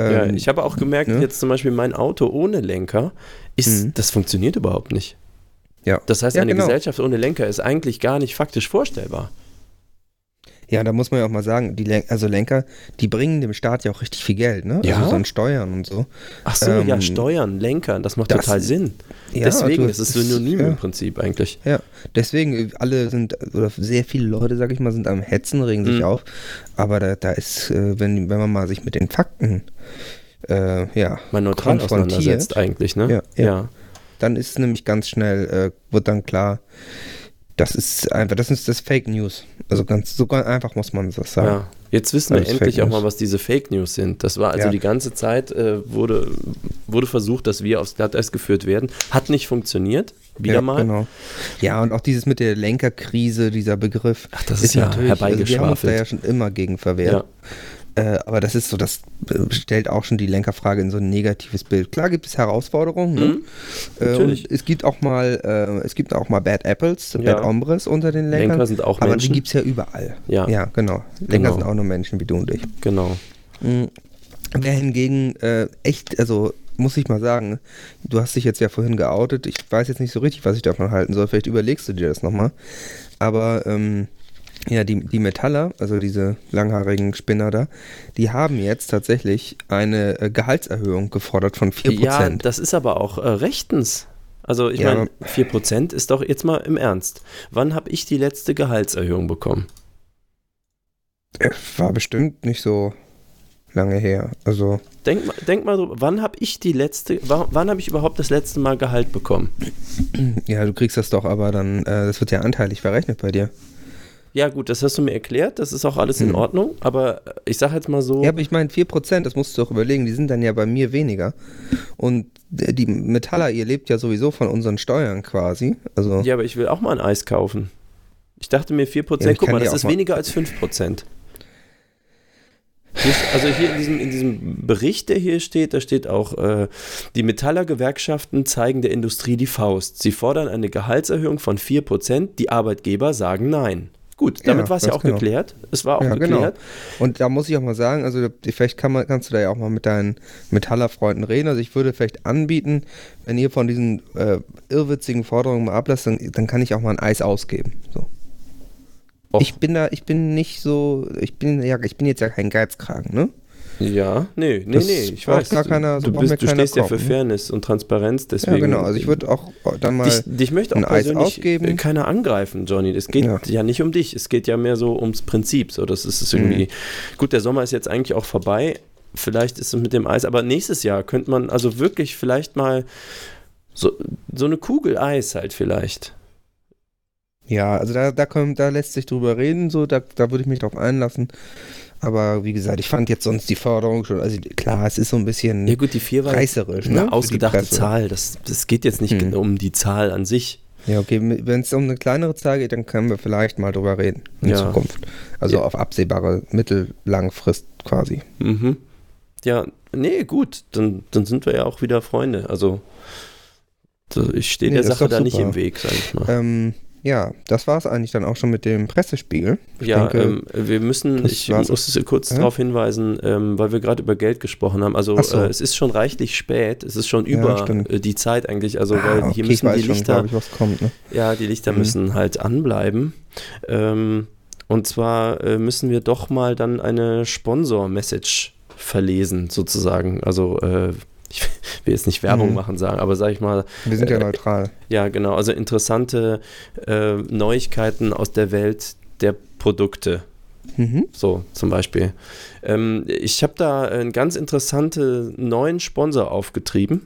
ja, ähm, ich habe auch gemerkt, ne? jetzt zum Beispiel mein Auto ohne Lenker, ist, Mhm. das funktioniert überhaupt nicht. ja. Das heißt, Ja, eine genau. Gesellschaft ohne Lenker ist eigentlich gar nicht faktisch vorstellbar. Ja, da muss man ja auch mal sagen, die Len also Lenker, die bringen dem Staat ja auch richtig viel Geld, ne? Ja? Also so an Steuern und so. Ach so, ja, Ähm, Steuern, Lenker, das macht das- total Sinn. Ja, Deswegen du- ist es synonym ja. im Prinzip eigentlich. Ja, deswegen, alle sind, oder sehr viele Leute, sag ich mal, sind am Hetzen, regen sich Mhm. auf. Aber da, da ist, äh, wenn, wenn man mal sich mit den Fakten, äh, ja, Man neutral auseinandersetzt eigentlich, ne? Ja, ja. dann ist es nämlich ganz schnell, äh, wird dann klar, das ist einfach, das ist das Fake News. Also ganz, so ganz einfach muss man das sagen. Ja, jetzt wissen wir Alles endlich Fake auch mal, was diese Fake News sind. Das war also Ja. die ganze Zeit, äh, wurde, wurde versucht, dass wir aufs Glatteis geführt werden. Hat nicht funktioniert, wieder ja, mal. Genau. Ja, und auch dieses mit der Lenkerkrise, dieser Begriff. Ach, das ist ja also wir haben uns da herbeigeschwafelt. ja schon immer gegen verwehrt. Ja. Äh, aber das ist so, das äh, stellt auch schon die Lenkerfrage in so ein negatives Bild. Klar gibt es Herausforderungen, ne? Mhm, Äh, natürlich. und es gibt auch mal, äh, es gibt auch mal Bad Apples, Ja. Bad Hombres unter den Lenkern. Lenker sind auch aber Menschen. die gibt es ja überall. Ja. Ja, genau. Lenker Genau. sind auch nur Menschen wie du und ich. Genau. Mhm. Wer hingegen äh, echt, also muss ich mal sagen, du hast dich jetzt ja vorhin geoutet. Ich weiß jetzt nicht so richtig, was ich davon halten soll. Vielleicht überlegst du dir das nochmal. Aber ähm, ja, die, die Metaller, also diese langhaarigen Spinner da, die haben jetzt tatsächlich eine äh, Gehaltserhöhung gefordert von 4%. Ja, das ist aber auch äh, rechtens. Also ich Ja, meine, 4% ist doch jetzt mal im Ernst. Wann habe ich die letzte Gehaltserhöhung bekommen? Äh, War bestimmt nicht so lange her. Also, Denk, mal- denk mal drüber, wann habe ich die letzte, wann, wann habe ich überhaupt das letzte Mal Gehalt bekommen? ja, du kriegst das doch, aber dann, äh, das wird ja anteilig verrechnet bei dir. Ja gut, das hast du mir erklärt, das ist auch alles in Hm. Ordnung, aber äh, ich sage jetzt mal so, Ja, aber ich meine, 4%, das musst du doch überlegen, die sind dann ja bei mir weniger. Und d- die Metaller, ihr lebt ja sowieso von unseren Steuern quasi. Also, ja, aber ich will auch mal ein Eis kaufen. Ich dachte mir 4%, Ja, guck mal, das ist mal- weniger als 5%. Hier, ist- also hier in diesem, in diesem Bericht, der hier steht, da steht auch, äh, die Metallergewerkschaften zeigen der Industrie die Faust. Sie fordern eine Gehaltserhöhung von 4%, die Arbeitgeber sagen nein. Gut, damit Ja, war es ja auch genau. geklärt. Es war auch Ja, genau. geklärt. und da muss ich auch mal sagen, also vielleicht kann man, kannst du da ja auch mal mit deinen Metallerfreunden reden. Also ich würde vielleicht anbieten, wenn ihr von diesen äh, irrwitzigen Forderungen mal ablasst, dann, dann kann ich auch mal ein Eis ausgeben. So. Och. Ich bin da, ich bin nicht so, ich bin ja, ich bin jetzt ja kein Geizkragen, ne? Ja, nee, nee, Das nee, ich weiß. gar keiner- so du bist, du stehst ja für. Fairness und Transparenz, deswegen. Ja, genau. Also ich würde auch dann mal. Dich, dich möchte auch ein Eis persönlich äh, keiner angreifen, Johnny. Es geht ja. Ja. nicht um dich. Es geht ja mehr so ums Prinzip. So, das ist es irgendwie. Gut, der Sommer ist jetzt eigentlich auch vorbei. Vielleicht ist es mit dem Eis, aber nächstes Jahr könnte man also wirklich vielleicht mal so, so eine Kugel Eis halt vielleicht. Ja, also da, da, kommt, da lässt sich drüber reden, so, da, da würde ich mich drauf einlassen. Aber wie gesagt, ich fand jetzt sonst die Forderung schon, also klar, es ist so ein bisschen Ja gut, die vier war reißerisch, eine ne? ausgedachte. Zahl. Das, das geht jetzt nicht Hm. um die Zahl an sich. Ja, okay, wenn es um eine kleinere Zahl geht, dann können wir vielleicht mal drüber reden in Ja. Zukunft. Also Ja. auf absehbare, mittellangfrist quasi. Mhm. Ja, nee, gut, dann, dann sind wir ja auch wieder Freunde. Also, so, ich stehe Nee, der Sache da nicht super. im Weg, sag ich mal. Ähm, ja, das war es eigentlich dann auch schon mit dem Pressespiegel. Ich ja, denke, ähm, wir müssen, ich muss kurz Ja? darauf hinweisen, ähm, weil wir gerade über Geld gesprochen haben. Also, so. äh, es ist schon reichlich spät, es ist schon Ja, über stimmt. äh, die Zeit eigentlich. Also, ah, weil okay, hier müssen die schon, Lichter, glaube ich, kommt. Ne? ja, die Lichter Mhm. müssen halt anbleiben. Ähm, und zwar äh, müssen wir doch mal dann eine Sponsor-Message verlesen, sozusagen. Also, äh, ich will jetzt nicht Werbung Mhm. machen sagen, aber sag ich mal, Wir sind ja Äh, neutral. ja, genau. Also interessante äh, Neuigkeiten aus der Welt der Produkte. Mhm. So zum Beispiel. Ähm, ich habe da einen ganz interessanten neuen Sponsor aufgetrieben.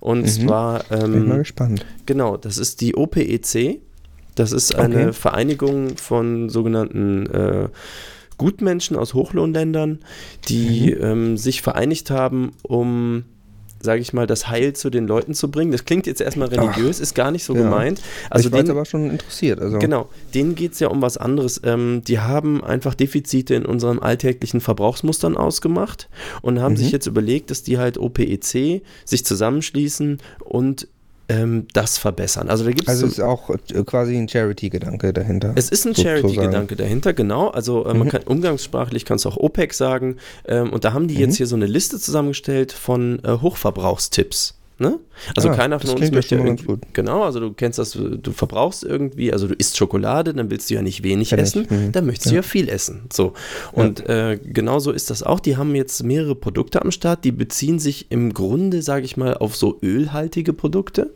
Und Mhm. zwar, Bin ich mal ähm, gespannt. genau, das ist die OPEC. Das ist eine Okay. Vereinigung von sogenannten äh, Gutmenschen aus Hochlohnländern, die Mhm. ähm, sich vereinigt haben, um sage ich mal, das Heil zu den Leuten zu bringen. Das klingt jetzt erstmal religiös, ist gar nicht so Ja. gemeint. Also ich war jetzt den, aber schon interessiert. Also. Genau, denen geht es ja um was anderes. Ähm, die haben einfach Defizite in unseren alltäglichen Verbrauchsmustern ausgemacht und haben sich jetzt überlegt, dass die halt OPEC sich zusammenschließen und ähm, das verbessern. Also da gibt Also es ist auch äh, quasi ein Charity-Gedanke dahinter. es ist ein. Charity-Gedanke dahinter, genau. Also äh, man kann umgangssprachlich kannst du auch OPEC sagen. Ähm, und da haben die jetzt hier so eine Liste zusammengestellt von äh, Hochverbrauchstipps. Ne? Also Ah, keiner von uns ja möchte irgendwie, genau, also du kennst das, du verbrauchst irgendwie, also du isst Schokolade, dann willst du ja nicht wenig ich, essen, mhm. dann möchtest du ja viel essen. So. Und äh, genauso ist das auch. Die haben jetzt mehrere Produkte am Start, die beziehen sich im Grunde, sage ich mal, auf so ölhaltige Produkte.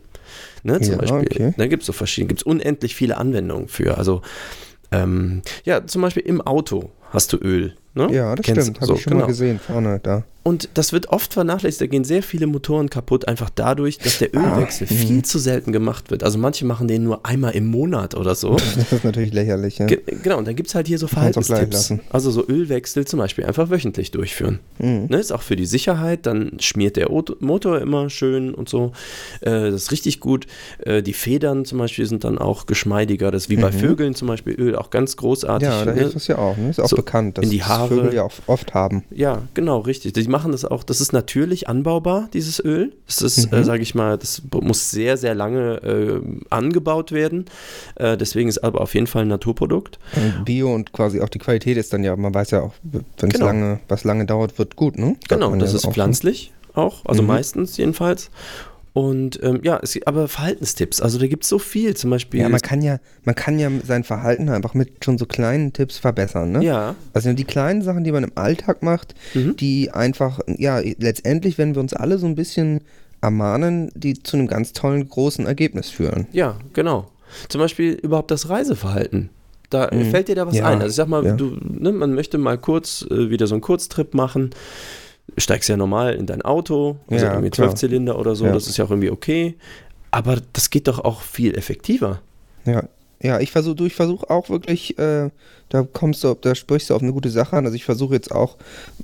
Ne, zum Ja, Beispiel, okay. da gibt es so verschiedene, gibt es unendlich viele Anwendungen für. Also, ähm, ja, zum Beispiel im Auto hast du Öl. Ne? ja, das Kennst- stimmt. Habe so, ich schon genau. mal gesehen. Vorne da. Und das wird oft vernachlässigt. Da gehen sehr viele Motoren kaputt, einfach dadurch, dass der Ölwechsel viel zu selten gemacht wird. Also manche machen den nur einmal im Monat oder so. [LAUGHS] Das ist natürlich lächerlich. Ja. Ge genau, und dann gibt es halt hier so Verhaltenstipps. Also so Ölwechsel zum Beispiel einfach wöchentlich durchführen. Mhm. Ne, ist auch für die Sicherheit, dann schmiert der Motor immer schön und so. Äh, das ist richtig gut. Äh, die Federn zum Beispiel sind dann auch geschmeidiger. Das ist wie bei Vögeln zum Beispiel Öl auch ganz großartig. Mhm. Ja, da ne? hilft das ja auch. Ne? Ist auch So bekannt, dass in die das Haare. Vögel ja auch oft haben. Ja, genau, richtig. Die machen das auch, das ist natürlich anbaubar, dieses Öl. Das ist, Mhm. äh, sage ich mal, das muss sehr, sehr lange äh, angebaut werden. Äh, deswegen ist aber auf jeden Fall ein Naturprodukt. Und Bio und quasi auch die Qualität ist dann ja, man weiß ja auch, wenn es Genau. lange, was lange dauert, wird gut, ne? Sagt Genau, das ja ist pflanzlich auch, also Mhm. meistens jedenfalls. Und ähm, ja, es gibt aber Verhaltenstipps, also da gibt es so viel, zum Beispiel. Ja, man kann ja, man kann ja sein Verhalten einfach mit schon so kleinen Tipps verbessern, ne? Ja. Also die kleinen Sachen, die man im Alltag macht, Mhm. die einfach, ja, letztendlich, wenn wir uns alle so ein bisschen ermahnen, die zu einem ganz tollen, großen Ergebnis führen. Ja, genau. Zum Beispiel überhaupt das Reiseverhalten. Da fällt dir da was Mhm. Ja, ein. Also ich sag mal, ja. du, ne, man möchte mal kurz äh, wieder so einen Kurztrip machen. Steigst ja normal in dein Auto, also Ja, irgendwie. Zwölfzylinder oder so, Ja. das ist ja auch irgendwie okay. Aber das geht doch auch viel effektiver. Ja, ja, ich versuche, ich versuche auch wirklich, äh, da kommst du, da sprichst du auf eine gute Sache an. Also ich versuche jetzt auch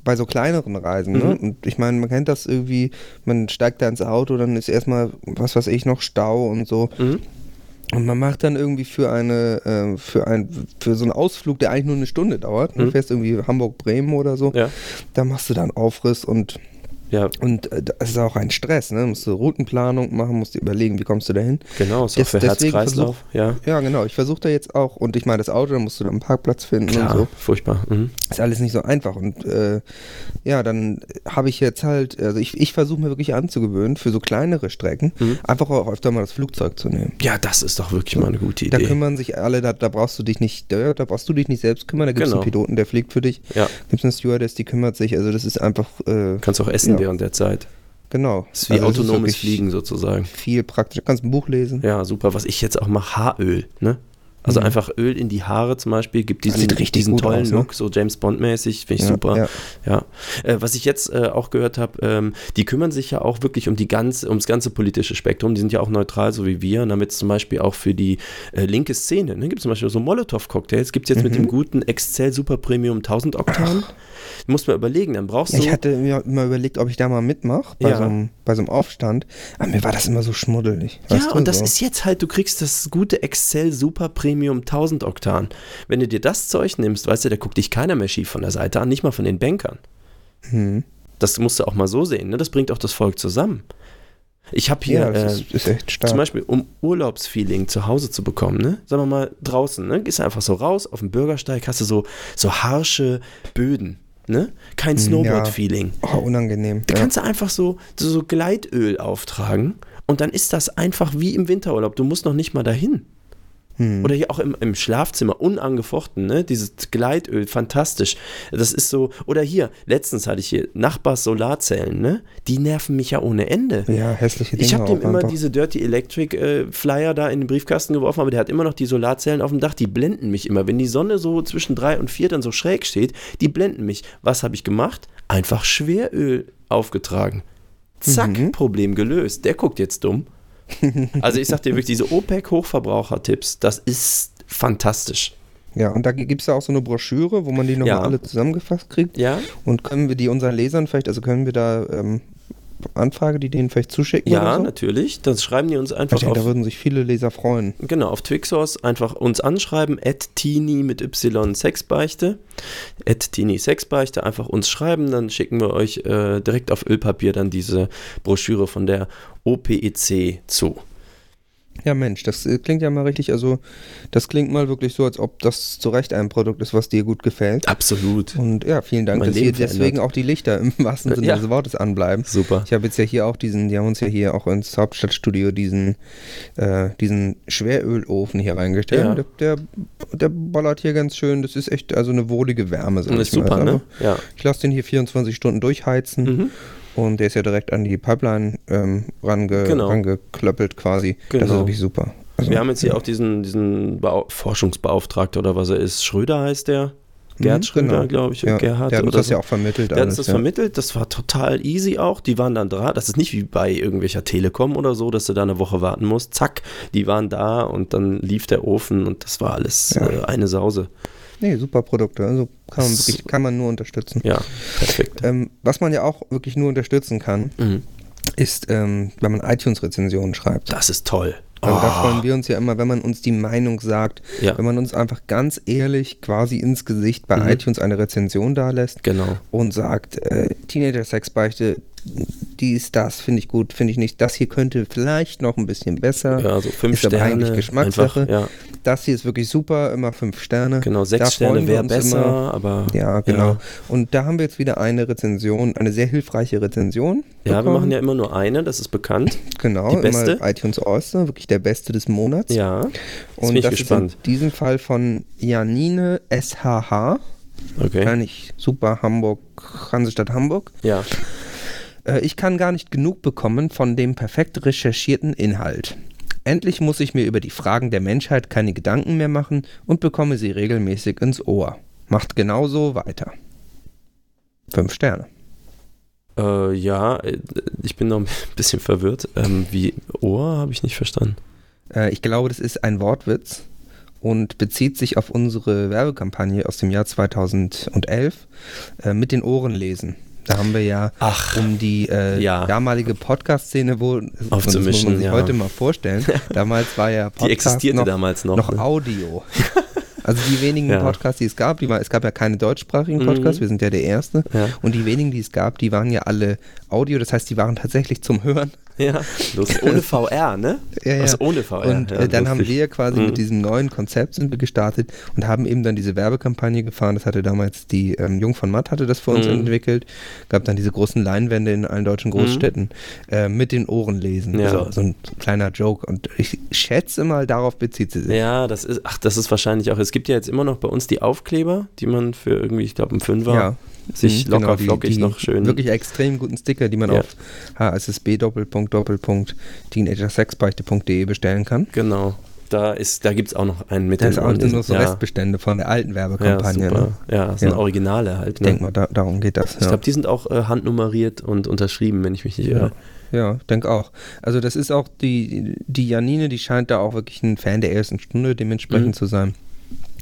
bei so kleineren Reisen, ne? Mhm. Und ich meine, man kennt das irgendwie, man steigt da ins Auto, dann ist erstmal, was weiß ich, noch Stau und so. Mhm. Und man macht dann irgendwie für eine, äh, für ein, für so einen Ausflug, der eigentlich nur eine Stunde dauert, ne? Mhm. fährst irgendwie Hamburg-Bremen oder so, Ja, da machst du dann Aufriss und ja und äh, das ist auch ein Stress, ne? Musst du Routenplanung machen, musst du überlegen, wie kommst du dahin. genau, ist auch für Herz-Kreislauf. Ja, Ja, genau. Ich versuche da jetzt auch, und ich meine, das Auto, da musst du dann einen Parkplatz finden und klar, so. furchtbar. Mhm. Ist alles nicht so einfach. Und äh, ja, dann habe ich jetzt halt, also ich, ich versuche mir wirklich anzugewöhnen, für so kleinere Strecken, Mhm. einfach auch öfter mal das Flugzeug zu nehmen. Ja, das ist doch wirklich mal eine gute Da Idee. kümmern sich alle, da, da brauchst du dich nicht, da, da brauchst du dich nicht selbst kümmern, da gibt es Genau. einen Piloten, der fliegt für dich. Ja, Gibt es eine Stewardess, die kümmert sich. Also das ist einfach, äh, kannst auch essen Ja. Während der Zeit. genau. Das ist wie also autonomes wirklich Fliegen sozusagen. Viel praktisch. Du kannst ein Buch lesen. Ja, super. Was ich jetzt auch mache, Haaröl, ne? Also Mhm. einfach Öl in die Haare zum Beispiel, gibt diesen, sieht richtig diesen tollen aus, ne? Look, so James Bond-mäßig, finde ich Ja, super. ja. Ja. Äh, was ich jetzt äh, auch gehört habe, ähm, die kümmern sich ja auch wirklich um die ganze, ums ganze politische Spektrum. Die sind ja auch neutral, so wie wir, damit zum Beispiel auch für die äh, linke Szene. Ne? Gibt es zum Beispiel so Molotow-Cocktails, gibt es jetzt mit Mhm. dem guten Excel Super Premium 1000 Oktan. Muss man überlegen, dann brauchst Ja, du. ich hatte mir immer überlegt, ob ich da mal mitmache, bei, Ja. so einem, bei so einem Aufstand. Aber mir war das immer so schmuddelig. weißt Ja, und das so. ist jetzt halt, du kriegst das gute Excel Super Premium 1000 Oktan. Wenn du dir das Zeug nimmst, weißt du, da guckt dich keiner mehr schief von der Seite an, nicht mal von den Bankern. Hm. Das musst du auch mal so sehen, ne? das bringt auch das Volk zusammen. Ich habe hier Ja, äh, zum Beispiel, um Urlaubsfeeling zu Hause zu bekommen, ne? sagen wir mal draußen, ne? gehst du einfach so raus auf dem Bürgersteig, hast du so, so harsche Böden, ne? kein Hm, Snowboard-Feeling. Oh, unangenehm. Da ja. kannst du einfach so, so Gleitöl auftragen und dann ist das einfach wie im Winterurlaub. Du musst noch nicht mal dahin. Hm. Oder hier auch im, im Schlafzimmer, unangefochten, ne? Dieses Gleitöl, fantastisch. Das ist so, oder hier, letztens hatte ich hier Nachbars Solarzellen, ne? Die nerven mich ja ohne Ende. Ja, hässliche Dinge Ich habe dem immer einfach. diese Dirty Electric äh, Flyer da in den Briefkasten geworfen, aber der hat immer noch die Solarzellen auf dem Dach, die blenden mich immer. Wenn die Sonne so zwischen drei und vier dann so schräg steht, die blenden mich. Was habe ich gemacht? Einfach Schweröl aufgetragen. Zack, Mhm. Problem gelöst. Der guckt jetzt dumm. Also ich sag dir wirklich, diese OPEC-Hochverbraucher-Tipps, das ist fantastisch. Ja, und da gibt es ja auch so eine Broschüre, wo man die nochmal Ja. alle zusammengefasst kriegt. Ja? Und können wir die unseren Lesern vielleicht, also können wir da ähm, Anfrage, die denen vielleicht zuschicken? Ja, so? natürlich. Das schreiben die uns Ich einfach denke, da auf, würden sich viele Leser freuen. genau, auf Twixos einfach uns anschreiben, at teeny mit y Sexbeichte, at teeny Sexbeichte, einfach uns schreiben, dann schicken wir euch äh, direkt auf Ölpapier dann diese Broschüre von der OPEC zu. Ja, Mensch, das äh, klingt ja mal richtig, also das klingt mal wirklich so, als ob das zu Recht ein Produkt ist, was dir gut gefällt. Absolut. Und ja, vielen Dank, Mein dass hier Leben deswegen verändert. auch die Lichter im [LAUGHS] wahrsten Sinne Ja. des Wortes anbleiben. Super. Ich habe jetzt ja hier auch diesen, die haben uns ja hier auch ins Hauptstadtstudio diesen, äh, diesen Schwerölofen hier reingestellt. Ja. Der, der, der ballert hier ganz schön, das ist echt also eine wohlige Wärme. sag das ist ich mal. super, Also, ne? Ja. Ich lasse den hier 24 Stunden durchheizen. Mhm. Und der ist ja direkt an die Pipeline ähm, range, Genau. rangeklöppelt quasi. Das ist Genau. wirklich super. Also, Wir haben jetzt hier auch diesen, diesen Bau Forschungsbeauftragter oder was er ist. Schröder heißt der. Gerd Mhm, Schröder, genau. glaube ich. ja, Gerhard der hat uns das so. ja auch vermittelt. Der hat uns das ja. vermittelt, das war total easy auch. Die waren dann dran. Das ist nicht wie bei irgendwelcher Telekom oder so, dass du da eine Woche warten musst. Zack, die waren da und dann lief der Ofen und das war alles Ja. äh, eine Sause. Nee, super Produkte. Also kann man, wirklich, kann man nur unterstützen. Ja, perfekt. Ähm, was man ja auch wirklich nur unterstützen kann, Mhm. ist, ähm, wenn man iTunes-Rezensionen schreibt. Das ist toll. Also da Oh. freuen wir uns ja immer, wenn man uns die Meinung sagt, Ja. wenn man uns einfach ganz ehrlich quasi ins Gesicht bei Mhm. iTunes eine Rezension dalässt Genau. und sagt, äh, Teenager-Sexbeichte, dies, das finde ich gut, finde ich nicht. Das hier könnte vielleicht noch ein bisschen besser. Ja, so fünf ist Sterne. eigentlich Geschmackssache. Einfach, ja, Das hier ist wirklich super, immer fünf Sterne. genau. Da Sechs freuen Sterne wir wäre besser, immer. aber. Ja, genau. Und da haben wir jetzt wieder eine Rezension, eine sehr hilfreiche Rezension. Ja, wir bekommen. machen ja immer nur eine, das ist bekannt. genau, die beste. immer iTunes All-Star, wirklich der beste des Monats. Ja. Jetzt Und das gespannt. ist in diesem Fall von Janine SHH. Okay. Kann ich super Hamburg, Hansestadt Hamburg. Ja. Äh, ich kann gar nicht genug bekommen von dem perfekt recherchierten Inhalt. Endlich muss ich mir über die Fragen der Menschheit keine Gedanken mehr machen und bekomme sie regelmäßig ins Ohr. Macht genauso weiter. Fünf Sterne. Äh, ja, äh, ich bin noch ein [LAUGHS] bisschen verwirrt. Ähm, wie Ohr habe ich nicht verstanden. Äh, ich glaube, das ist ein Wortwitz und bezieht sich auf unsere Werbekampagne aus dem Jahr 2011 äh, mit den Ohren lesen. Da haben wir ja Ach. um die äh, Ja. damalige Podcast-Szene, wo das muss Aufzumischen, man sich ja. heute mal vorstellen. Damals war ja Podcast [LAUGHS] Die existierte noch, damals noch. noch ne? Audio. [LAUGHS] Also die wenigen Ja. Podcasts, die es gab, die war, es gab ja keine deutschsprachigen Mhm. Podcasts, wir sind ja der erste. Ja. Und die wenigen, die es gab, die waren ja alle Audio, das heißt, die waren tatsächlich zum Hören. Ja, lustig. Ohne [LAUGHS] VR, ne? Ja, ja. Also ohne VR. Und ja, äh, dann haben lustig. wir quasi Mhm. mit diesem neuen Konzept sind wir gestartet und haben eben dann diese Werbekampagne gefahren. Das hatte damals die ähm, Jung von Matt hatte das für uns Mhm. entwickelt. Gab dann diese großen Leinwände in allen deutschen Großstädten äh, mit den Ohren lesen. Ja. So, so ein kleiner Joke. Und ich schätze mal, darauf bezieht sie sich. Ja, das ist, ach, das ist wahrscheinlich auch. Es gibt ja jetzt immer noch bei uns die Aufkleber, die man für irgendwie, ich glaube, einen Fünfer Ja. Sich Mhm, locker genau, flockig noch schön. Wirklich extrem guten Sticker, die man Ja. auf hssb doppelpunkt doppelpunkt teenagersexbeichte.de bestellen kann. Genau. Da, ist, da gibt es auch noch einen mit Da den ist auch sind noch so ja. Sind von der alten Ja, Werbekampagne. super. ne? Ja, das sind Ja. Originale halt. Ne? denke mal, da, darum geht das. Ich ja. glaube, die sind auch äh, handnummeriert und unterschrieben, wenn ich mich nicht irre. Ja, denke auch. Also das ist auch die, die Janine, die scheint da auch wirklich ein Fan der ersten Stunde dementsprechend Mhm. zu sein.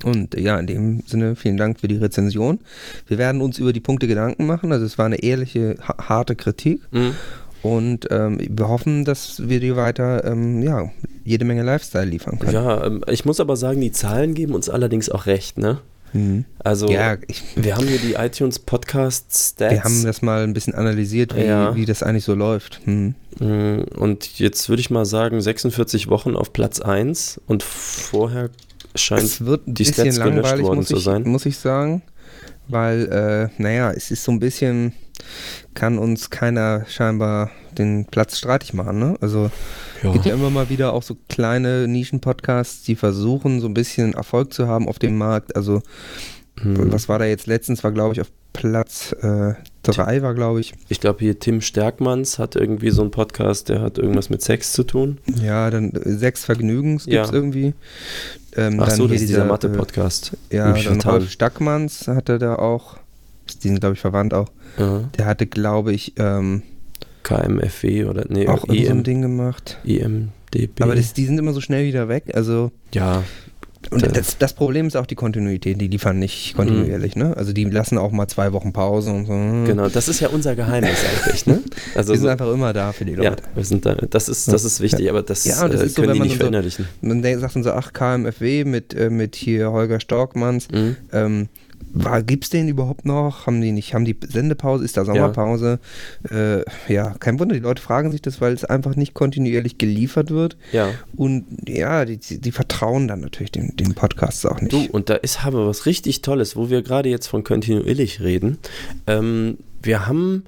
Und ja, in dem Sinne vielen Dank für die Rezension. Wir werden uns über die Punkte Gedanken machen. Also es war eine ehrliche, ha harte Kritik. Mhm. Und ähm, wir hoffen, dass wir dir weiter ähm, ja, jede Menge Lifestyle liefern können. Ja, ähm, ich muss aber sagen, die Zahlen geben uns allerdings auch recht, ne? Mhm. Also, ja ich, wir haben hier die iTunes Podcast Stats. wir haben das mal ein bisschen analysiert, wie, Ja. wie das eigentlich so läuft. Mhm. Mm, Und jetzt würde ich mal sagen, 46 Wochen auf Platz 1 und vorher scheint Es wird ein die bisschen Stats langweilig, worden muss zu ich, sein. muss ich sagen. Weil, äh, naja, es ist so ein bisschen, kann uns keiner scheinbar den Platz streitig machen, ne? Also Ja. gibt ja immer mal wieder auch so kleine Nischen-Podcasts, die versuchen, so ein bisschen Erfolg zu haben auf dem Markt. Also, Hm. was war da jetzt letztens, war glaube ich auf Platz 3 war, glaube ich. Ich glaube, hier Tim Stärkmanns hat irgendwie so einen Podcast, der hat irgendwas mit Sex zu tun. Ja, dann äh, sechs Vergnügens Ja. gibt's irgendwie. Ähm, Ach so, das ist dieser äh, Mathe-Podcast. Ja, Mich dann. Rolf Stackmanns hatte da auch, die sind glaube ich verwandt auch. Ja. Der hatte, glaube ich, ähm, KMFW oder nee, auch irgend so ein EM, Ding gemacht. IMDB. Aber das, die sind immer so schnell wieder weg. Also, ja, Und das, das Problem ist auch die Kontinuität, die liefern nicht kontinuierlich, ne? Also die lassen auch mal zwei Wochen Pause und so. Genau, das ist ja unser Geheimnis eigentlich, ne? [LAUGHS] Also Wir sind so- einfach immer da für die ja, Leute. wir sind da, das ist, das ist wichtig, aber das, Ja, das äh, ist so, können wenn die man nicht so- verinnerlichen. Man denkt- sagt dann so, ach, KMFW mit, äh, mit hier Holger Storkmanns. Mhm. Ähm, war, gibt's den überhaupt noch? Haben die nicht, haben die Sendepause? Ist da Sommerpause? Äh, ja, kein Wunder, die Leute fragen sich das, weil es einfach nicht kontinuierlich geliefert wird. Ja. Und ja, die, die vertrauen dann natürlich den, den Podcasts auch nicht. Du, und da ist haben wir was richtig Tolles, wo wir gerade jetzt von kontinuierlich reden. Ähm, wir haben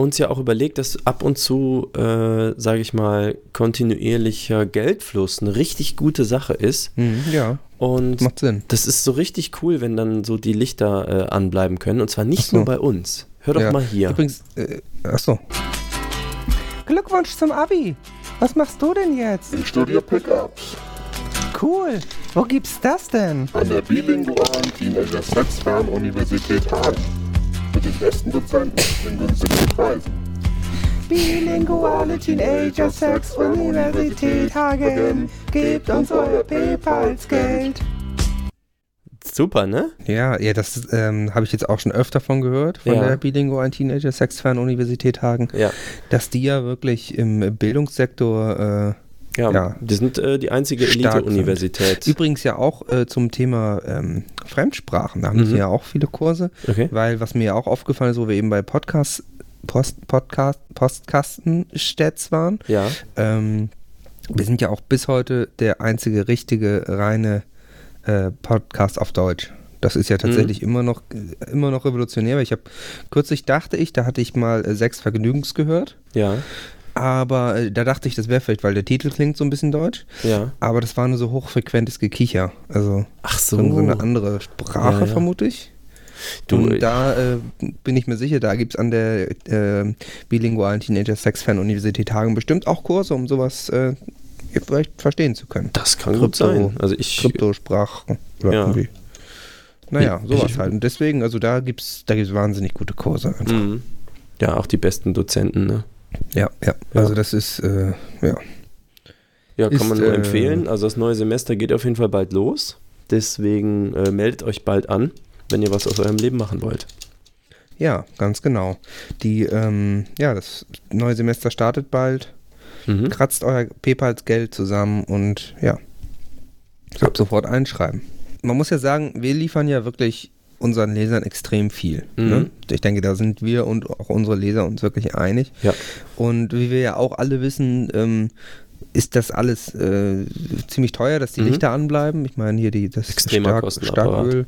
uns ja auch überlegt, dass ab und zu, äh, sage ich mal, kontinuierlicher Geldfluss eine richtig gute Sache ist. Mhm, ja, Und macht Sinn. das ist so richtig cool, wenn dann so die Lichter äh, anbleiben können. Und zwar nicht so. nur bei uns. Hör doch ja. mal hier. Übrigens, äh, achso. Glückwunsch zum Abi. Was machst du denn jetzt? Ich studiere Pickups Cool. Wo gibt's das denn? an der bilingualen Teenager Sex Fernuniversität Hagen. Mit den besten Dozenten in günstigen Preisen. Bilinguale Teenager Sex Universität Hagen. Gebt uns euer PayPals Geld. Super, ne? Ja, ja, das ähm, habe ich jetzt auch schon öfter von gehört, von Ja. der bilingualen Teenager Sex Universität Hagen, Ja. dass die ja wirklich im Bildungssektor äh, Ja, Ja. die sind äh, die einzige Elite-Universität. Übrigens ja auch äh, zum Thema ähm, Fremdsprachen, da haben Mhm. sie ja auch viele Kurse, Okay. weil was mir ja auch aufgefallen ist, wo wir eben bei Podcast, Post, Podcast, Postkastenstädts waren, Ja. ähm, wir sind ja auch bis heute der einzige richtige reine äh, Podcast auf Deutsch. Das ist ja Mhm. tatsächlich immer noch äh, immer noch revolutionär. Weil ich habe kürzlich dachte ich, da hatte ich mal äh, sechs Vergnügens gehört, Ja. Aber äh, da dachte ich, das wäre vielleicht, weil der Titel klingt so ein bisschen deutsch. Ja. Aber das war nur so hochfrequentes Gekicher. Also Ach so. so, eine andere Sprache, Ja, ja. vermute ich. Du, und da äh, bin ich mir sicher, da gibt es an der äh, bilingualen Teenager Sex Fan Universität Hagen bestimmt auch Kurse, um sowas äh, vielleicht verstehen zu können. das kann gut Krypto- sein. Also ich. Kryptosprachen oder Ja. irgendwie. Naja, sowas ich- halt. Und deswegen, also da gibt es da gibt's wahnsinnig gute Kurse. Einfach. Mhm. Ja, auch die besten Dozenten, ne? Ja, ja, Ja. Also das ist, äh, ja. Ja, kann Ist, man nur äh, empfehlen. Also das neue Semester geht auf jeden Fall bald los. Deswegen äh, meldet euch bald an, wenn ihr was aus eurem Leben machen wollt. Ja, ganz genau. Die, ähm, ja, das neue Semester startet bald. Mhm. Kratzt euer PayPal-Geld zusammen und ja, ab sofort einschreiben. Man muss ja sagen, wir liefern ja wirklich unseren Lesern extrem viel. Mhm. Ne? Ich denke, da sind wir und auch unsere Leser uns wirklich einig. Ja. Und wie wir ja auch alle wissen, ähm, ist das alles äh, ziemlich teuer, dass die Mhm. Lichter anbleiben. Ich meine, hier die, das Stark. Starköl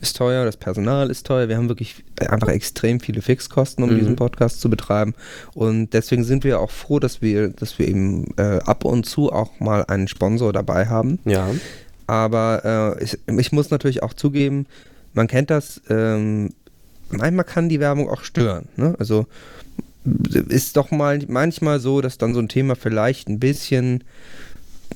ist teuer, das Personal ist teuer. Wir haben wirklich einfach extrem viele Fixkosten, um Mhm. diesen Podcast zu betreiben. Und deswegen sind wir auch froh, dass wir, dass wir eben äh, ab und zu auch mal einen Sponsor dabei haben. Ja. Aber äh, ich, ich muss natürlich auch zugeben, man kennt das, ähm, manchmal kann die Werbung auch stören. Ne? Also ist doch mal manchmal so, dass dann so ein Thema vielleicht ein bisschen,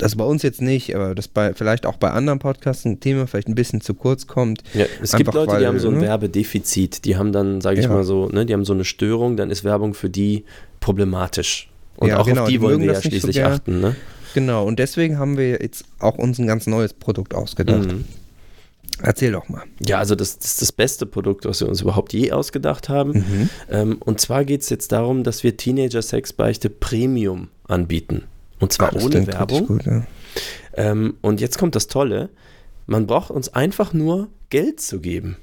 also bei uns jetzt nicht, aber das bei vielleicht auch bei anderen Podcasts ein Thema vielleicht ein bisschen zu kurz kommt. ja. Es gibt Leute, die weil, haben so ein ne? Werbedefizit. Die haben dann, sage ich Ja. mal so, ne, die haben so eine Störung, dann ist Werbung für die problematisch. Und Ja, auch genau, auf die die wollen wir ja das so schließlich gern. achten, ne? Genau, und deswegen haben wir jetzt auch uns ein ganz neues Produkt ausgedacht. Mhm. Erzähl doch mal. Ja, also das, das ist das beste Produkt, was wir uns überhaupt je ausgedacht haben. Mhm. Ähm, und zwar geht es jetzt darum, dass wir Teenager-Sexbeichte Premium anbieten. Und zwar das ohne Werbung. Gut, ja. Ähm, und jetzt kommt das Tolle. Man braucht uns einfach nur Geld zu geben.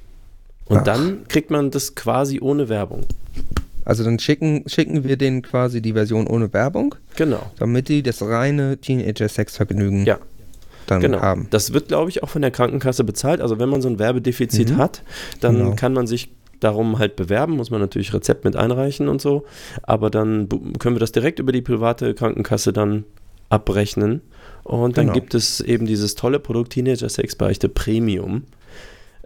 Und Ach. dann kriegt man das quasi ohne Werbung. Also dann schicken, schicken wir denen quasi die Version ohne Werbung, Genau. damit die das reine Teenager-Sexvergnügen Ja. Dann Genau. haben. Das wird, glaube ich, auch von der Krankenkasse bezahlt. Also wenn man so ein Werbedefizit Mhm. hat, dann Genau. kann man sich darum halt bewerben, muss man natürlich Rezept mit einreichen und so. Aber dann können wir das direkt über die private Krankenkasse dann abrechnen. Und dann Genau. gibt es eben dieses tolle Produkt Teenager Sexbeichte Premium.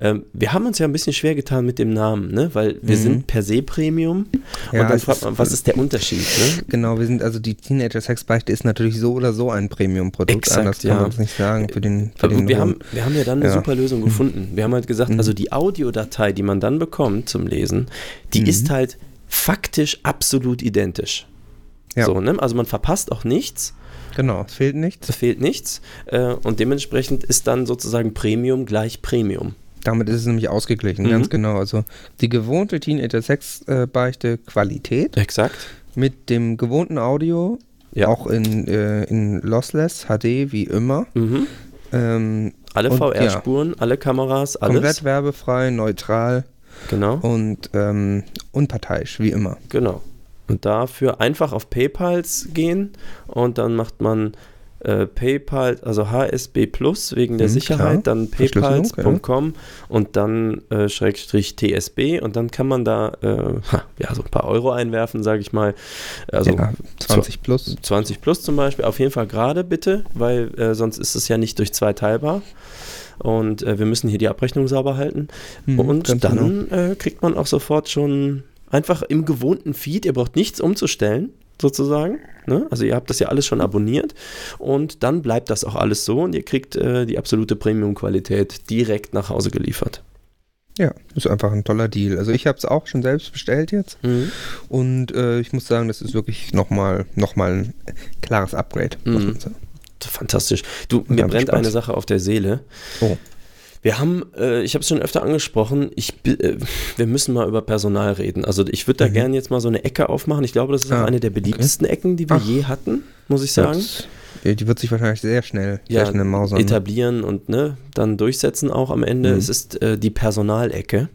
Ähm, wir haben uns ja ein bisschen schwer getan mit dem Namen, ne? weil wir Mhm. sind per se Premium. Ja, und dann fragt man, was ist der Unterschied? Ne? Genau, wir sind also die Teenager-Sexbeichte ist natürlich so oder so ein Premium-Produkt. Exakt, Anders kann ja. man es nicht sagen für den, für den wir, haben, wir haben ja dann eine Ja. super Lösung gefunden. Wir haben halt gesagt, Mhm. also die Audiodatei, die man dann bekommt zum Lesen, die Mhm. ist halt faktisch absolut identisch. Ja. So, ne? Also man verpasst auch nichts Genau, es fehlt nichts. Es fehlt nichts. Äh, und dementsprechend ist dann sozusagen Premium gleich Premium. Damit ist es nämlich ausgeglichen, Mhm. ganz genau. Also die gewohnte Teenager-Sex-Beichte Qualität Exakt. mit dem gewohnten Audio, Ja. auch in, äh, in Lossless, HD, wie immer. Mhm. Ähm, Alle VR-Spuren, alle Kameras, alles. komplett werbefrei, neutral Genau. und ähm, unparteiisch, wie immer. Genau. Und dafür einfach auf PayPals gehen und dann macht man äh, PayPal, also HSB Plus wegen der Mhm, Sicherheit, klar. dann Verschlüsselung, paypals.com und dann äh, Schrägstrich TSB und dann kann man da äh, ja, so ein paar Euro einwerfen, sage ich mal. Also ja, 20 plus. 20 plus zum Beispiel, auf jeden Fall gerade bitte, weil äh, sonst ist es ja nicht durch zwei teilbar. Und äh, wir müssen hier die Abrechnung sauber halten. Mhm, und dann äh, kriegt man auch sofort schon einfach im gewohnten Feed, ihr braucht nichts umzustellen, sozusagen. Ne? Also ihr habt das ja alles schon abonniert und dann bleibt das auch alles so und ihr kriegt äh, die absolute Premium-Qualität direkt nach Hause geliefert. Ja, ist einfach ein toller Deal. Also ich habe es auch schon selbst bestellt jetzt und äh, ich muss sagen, das ist wirklich nochmal noch mal ein klares Upgrade. Mhm. Fantastisch. Du, mir brennt Spaß. eine Sache auf der Seele. Oh. Wir haben, äh, ich habe es schon öfter angesprochen, ich, äh, wir müssen mal über Personal reden. Also ich würde da Mhm. gerne jetzt mal so eine Ecke aufmachen. Ich glaube, das ist auch Ah, eine der beliebtesten Ecken, die wir Ach. je hatten, muss ich sagen. ja, die wird sich wahrscheinlich sehr schnell, Ja, sehr schnell mausern. ne? etablieren und ne, dann durchsetzen auch am Ende. Mhm. Es ist äh, die Personalecke.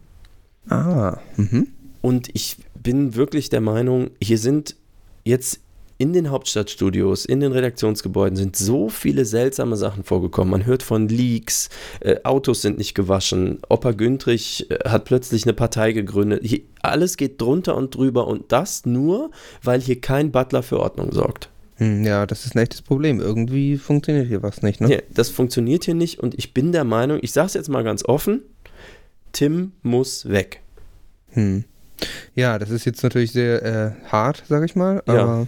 Ah, mhm. Und ich bin wirklich der Meinung, hier sind jetzt in den Hauptstadtstudios, in den Redaktionsgebäuden sind so viele seltsame Sachen vorgekommen. Man hört von Leaks, äh, Autos sind nicht gewaschen, Opa Güntrich äh, hat plötzlich eine Partei gegründet. Hier, alles geht drunter und drüber und das nur, weil hier kein Butler für Ordnung sorgt. Hm, Ja, das ist ein echtes Problem. Irgendwie funktioniert hier was nicht, ne? Nee, das funktioniert hier nicht und ich bin der Meinung, ich sage es jetzt mal ganz offen, Tim muss weg. Hm. Ja, das ist jetzt natürlich sehr äh, hart, sag ich mal, Ja.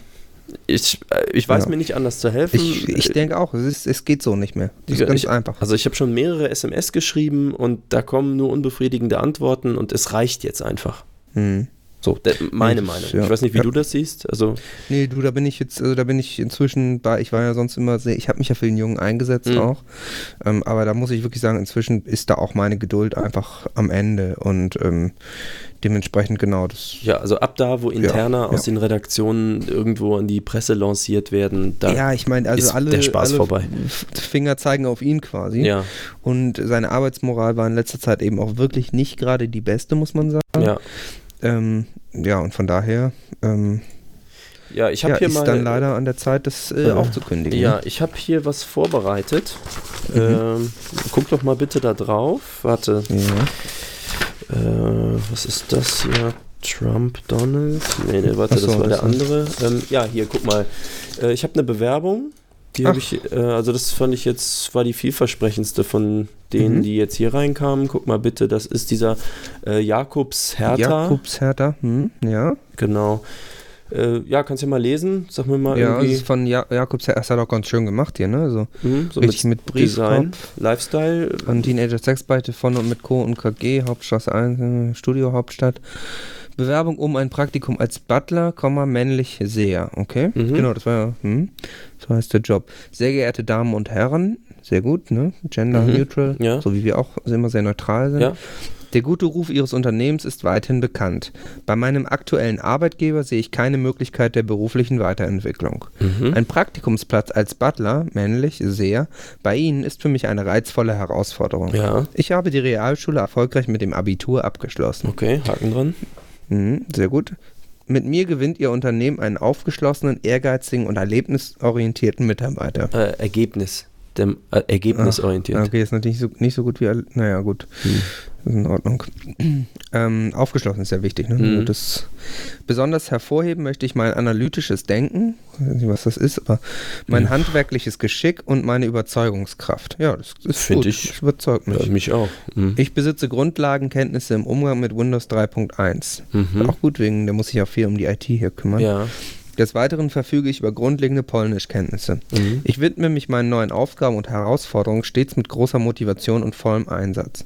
Ich, äh, ich weiß Ja. mir nicht anders zu helfen. ich, ich denke auch, es, ist, es geht so nicht mehr. Das ist Ja, ganz ich- einfach. Also ich habe schon mehrere SMS geschrieben und da kommen nur unbefriedigende Antworten und es reicht jetzt einfach. Hm. So, meine Meinung. ja. Ich weiß nicht, wie Ja. du das siehst. Also, Nee, du, da bin ich jetzt, also da bin ich inzwischen bei, ich war ja sonst immer sehr, ich habe mich ja für den Jungen eingesetzt Mhm. auch, ähm, aber da muss ich wirklich sagen, inzwischen ist da auch meine Geduld einfach am Ende und ähm, dementsprechend genau das. ja, also ab da, wo Interna ja. aus den Redaktionen irgendwo an die Presse lanciert werden, da ja, ich meine, also ist alle, der Spaß alle vorbei. Finger zeigen auf ihn quasi. ja, Und seine Arbeitsmoral war in letzter Zeit eben auch wirklich nicht gerade die beste, muss man sagen. ja. Ähm, ja, und von daher ähm, Ja, ich habe ja, hier ist mal. dann leider an der Zeit, das äh, äh, aufzukündigen. Ja, ne? ich habe hier was vorbereitet. Mhm. Ähm, guck doch mal bitte da drauf. Warte, ja. Äh, was ist das hier? Trump, Donald? Nee, nee, warte, so, das war das der andere. Ähm, ja, hier, guck mal. Äh, ich habe eine Bewerbung. Die habe ich, äh, also das fand ich jetzt, war die vielversprechendste von denen, Mhm. die jetzt hier reinkamen. Guck mal bitte, das ist dieser äh, Jakobs Hertha. Jakobs Hertha, hm, ja. Genau. Äh, ja, kannst du mal lesen. Sag mir mal Ja, das irgendwie. ist von ja Jakobs das hat auch ganz schön gemacht hier, ne? So hm, so richtig mit, Design, Briefkopf. Lifestyle. Von Teenager Sexbeichte von und mit Co. und KG, Hauptstraße 1, äh, Studio Hauptstadt. Bewerbung um ein Praktikum als Butler, männlich Seher, okay? Mhm. Genau, das war ja, hm, so heißt der Job. Sehr geehrte Damen und Herren, sehr gut, ne? Gender Mhm. neutral, Ja. so wie wir auch immer sehr neutral sind. Ja. Der gute Ruf Ihres Unternehmens ist weithin bekannt. Bei meinem aktuellen Arbeitgeber sehe ich keine Möglichkeit der beruflichen Weiterentwicklung. Mhm. Ein Praktikumsplatz als Butler, männlich, sehr, bei Ihnen ist für mich eine reizvolle Herausforderung. Ja, Ich habe die Realschule erfolgreich mit dem Abitur abgeschlossen. okay, Haken dran. Mhm, sehr gut. Mit mir gewinnt Ihr Unternehmen einen aufgeschlossenen, ehrgeizigen und erlebnisorientierten Mitarbeiter. Äh, Ergebnis. Dem, äh, ergebnisorientiert. Okay, ist natürlich so, nicht so gut wie, naja, gut. Hm. Ist in Ordnung. [CLEARS THROAT] ähm, aufgeschlossen ist ja wichtig. Ne? Mhm. Das, besonders hervorheben möchte ich mein analytisches Denken, ich weiß nicht, was das ist, aber mein Mhm. handwerkliches Geschick und meine Überzeugungskraft. Ja, das ist Find gut. ich- Das überzeugt mich. Mich auch. Mhm. Ich besitze Grundlagenkenntnisse im Umgang mit Windows 3.1. Mhm. Auch gut, wegen, der muss sich auch viel um die IT hier kümmern. Ja. Des Weiteren verfüge ich über grundlegende Polnischkenntnisse. Mhm. Ich widme mich meinen neuen Aufgaben und Herausforderungen stets mit großer Motivation und vollem Einsatz.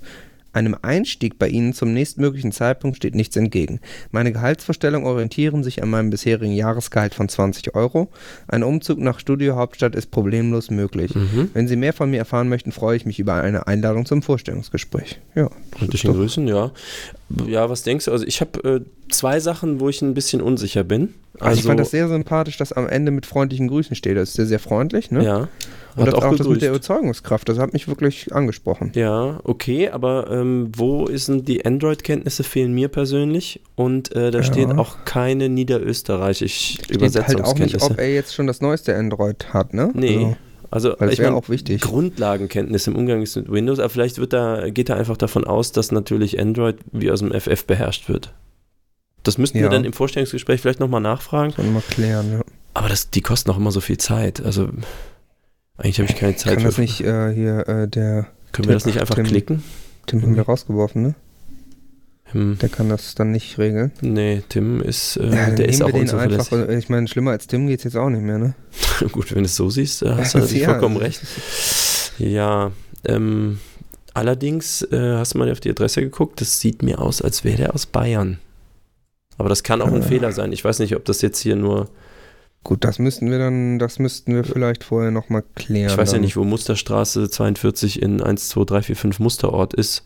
Einem Einstieg bei Ihnen zum nächstmöglichen Zeitpunkt steht nichts entgegen. Meine Gehaltsvorstellungen orientieren sich an meinem bisherigen Jahresgehalt von 20 Euro. Ein Umzug nach Studio Hauptstadt ist problemlos möglich. Mhm. Wenn Sie mehr von mir erfahren möchten, freue ich mich über eine Einladung zum Vorstellungsgespräch. Ja, doch- Grüßen, ja. Ja, was denkst du? Also ich habe äh, zwei Sachen, wo ich ein bisschen unsicher bin. Also ich fand das sehr sympathisch, dass am Ende mit freundlichen Grüßen steht. Das ist sehr, sehr freundlich, ne? ja. Und Hat das auch auch das mit der Überzeugungskraft, das hat mich wirklich angesprochen. Ja, okay, aber ähm, wo ist denn die Android-Kenntnisse fehlen mir persönlich und äh, da Ja. steht auch keine niederösterreichisch Steht halt auch nicht, Übersetzungskenntnisse. ob er jetzt schon das neueste Android hat, ne? nee, also Also, weil das ich meine, auch wichtig. Grundlagenkenntnisse im Umgang mit Windows, aber vielleicht wird da, geht er einfach davon aus, dass natürlich Android wie aus dem FF beherrscht wird. Das müssten wir Ja. dann im Vorstellungsgespräch vielleicht nochmal nachfragen. Sollen wir mal klären, ja. Aber das, die kosten auch immer so viel Zeit. Also eigentlich habe ich keine Zeit Kann für. das nicht äh, hier, äh, der Können wir das nicht einfach Tim- klicken? Tim haben wir rausgeworfen, ne? Hm, Der kann das dann nicht regeln. nee, Tim ist, äh, Ja, der ist auch den einfach. unzuverlässig. Ich meine, schlimmer als Tim geht's jetzt auch nicht mehr, ne? [LAUGHS] Gut, wenn du es so siehst, äh, hast du [LAUGHS] natürlich Ja, vollkommen recht. Ja, ähm, allerdings äh, hast du mal auf die Adresse geguckt, das sieht mir aus, als wäre der aus Bayern. Aber das kann auch ein Ah. Fehler sein. Ich weiß nicht, ob das jetzt hier nur, Gut, das müssten wir dann, das müssten wir vielleicht vorher nochmal klären. ich weiß ja dann. nicht, wo Musterstraße 42 in 1, 2, 3, 4, 5 Musterort ist.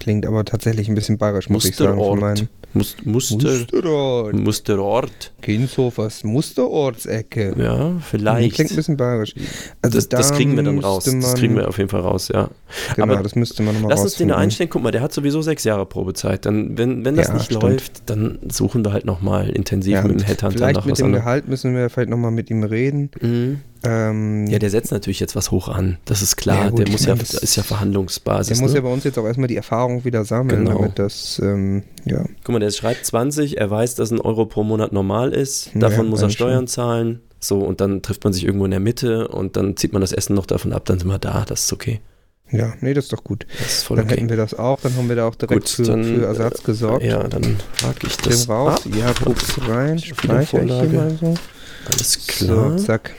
Klingt aber tatsächlich ein bisschen bayerisch, muss ich sagen. Musterort. meinen Must, Muster, Musterort. Musterort. Kinshofers Musterortsecke. Ja, vielleicht. Klingt ein bisschen bayerisch. Also das, das da kriegen wir dann raus. Das kriegen wir auf jeden Fall raus, ja. Genau, aber das müsste man nochmal Lass uns den einstellen. Guck mal, der hat sowieso sechs Jahre Probezeit. Dann, wenn, wenn das Ja, nicht stimmt. läuft, dann suchen wir halt nochmal intensiv Ja, mit dem Headhunter Vielleicht nach mit was dem. Gehalt müssen wir vielleicht nochmal mit ihm reden. Mhm. Ähm, Ja, der setzt natürlich jetzt was hoch an. Das ist klar. Ja, gut, der muss ja, das- ist ja der Verhandlungsbasis. muss ne? ja bei uns jetzt auch erstmal die Erfahrung wieder sammeln, Genau. damit das, ähm, ja. Guck mal, der schreibt 20, er weiß, dass ein Euro pro Monat normal ist. Ja, Davon muss er eigentlich schon. Steuern zahlen. So, und dann trifft man sich irgendwo in der Mitte und dann zieht man das Essen noch davon ab, dann sind wir da. Das ist okay. Ja, nee, das ist doch gut. Ist dann okay. hätten wir das auch, dann haben wir da auch direkt Gut, für, dann, für Ersatz gesorgt. Ja, dann frage ich das. raus, ab. ja, guck's rein, speichere ich hier mal so. Alles klar. So, zack.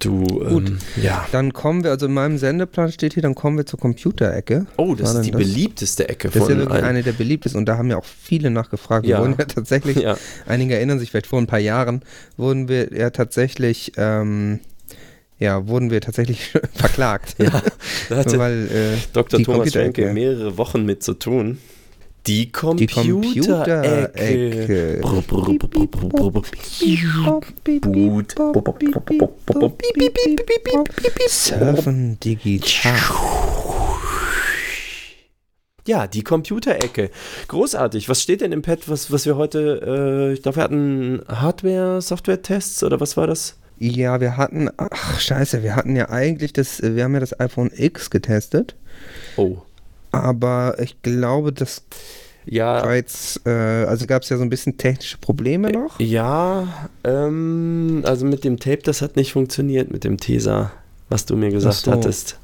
Du, Gut. ähm, ja. Dann kommen wir, also in meinem Sendeplan steht hier, dann kommen wir zur Computerecke. Oh, das ist die das? beliebteste Ecke Das ist ja von wirklich eine der beliebtesten und da haben ja auch viele nachgefragt. Wir Ja. wurden ja tatsächlich, Ja, einige erinnern sich vielleicht vor ein paar Jahren, wurden wir ja tatsächlich, ähm, ja, wurden wir tatsächlich [LAUGHS] verklagt. ja. Da hatte [LAUGHS] Weil, äh, Dr. Thomas. Schenke mehrere Wochen mit zu tun. Die Computerecke. Boot. Surfen digital. Ja, die Computerecke. Großartig. Was steht denn im Pad, was, was wir heute, äh, ich glaube, wir hatten Hardware, Software-Tests oder was war das? Ja, wir hatten, ach scheiße, wir hatten ja eigentlich das, wir haben ja das iPhone X getestet, Oh. Aber ich glaube, das Ja, war jetzt, äh, also gab es ja so ein bisschen technische Probleme noch. ja, ähm, also mit dem Tape, das hat nicht funktioniert mit dem Teaser, was du mir gesagt so. hattest.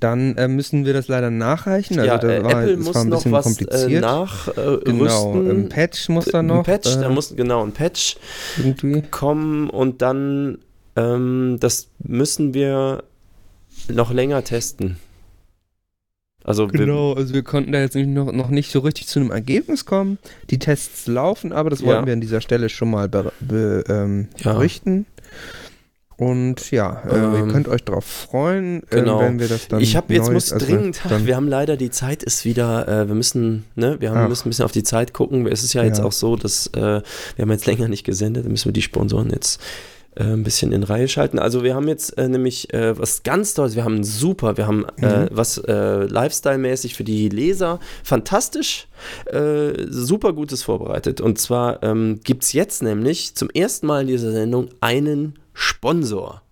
Dann äh, müssen wir das leider nachreichen. Also ja, das äh, war, Apple das muss war ein noch bisschen was äh, kompliziert. nachrüsten. Äh, genau, ein Patch muss da noch Ein Patch, äh, da muss genau ein Patch irgendwie. kommen und dann, ähm, das müssen wir noch länger testen. Also wir, Genau, also wir konnten da jetzt noch, noch nicht so richtig zu einem Ergebnis kommen. Die Tests laufen, aber das wollten Ja. wir an dieser Stelle schon mal be, be, ähm, Ja. berichten. Und ja, äh, ihr Ähm, könnt euch darauf freuen, genau. äh, wenn wir das dann. ich habe jetzt muss also dringend, dann, wir haben leider die Zeit ist wieder, äh, wir müssen, ne, wir haben, Ach. müssen ein bisschen auf die Zeit gucken. Es ist ja jetzt Ja. auch so, dass äh, wir haben jetzt länger nicht gesendet, dann müssen wir die Sponsoren jetzt äh, ein bisschen in Reihe schalten. Also wir haben jetzt äh, nämlich äh, was ganz Tolles, wir haben super, wir haben äh, Mhm. was äh, Lifestyle-mäßig für die Leser fantastisch, super Gutes vorbereitet. Und zwar ähm, gibt es jetzt nämlich zum ersten Mal in dieser Sendung einen Sponsor.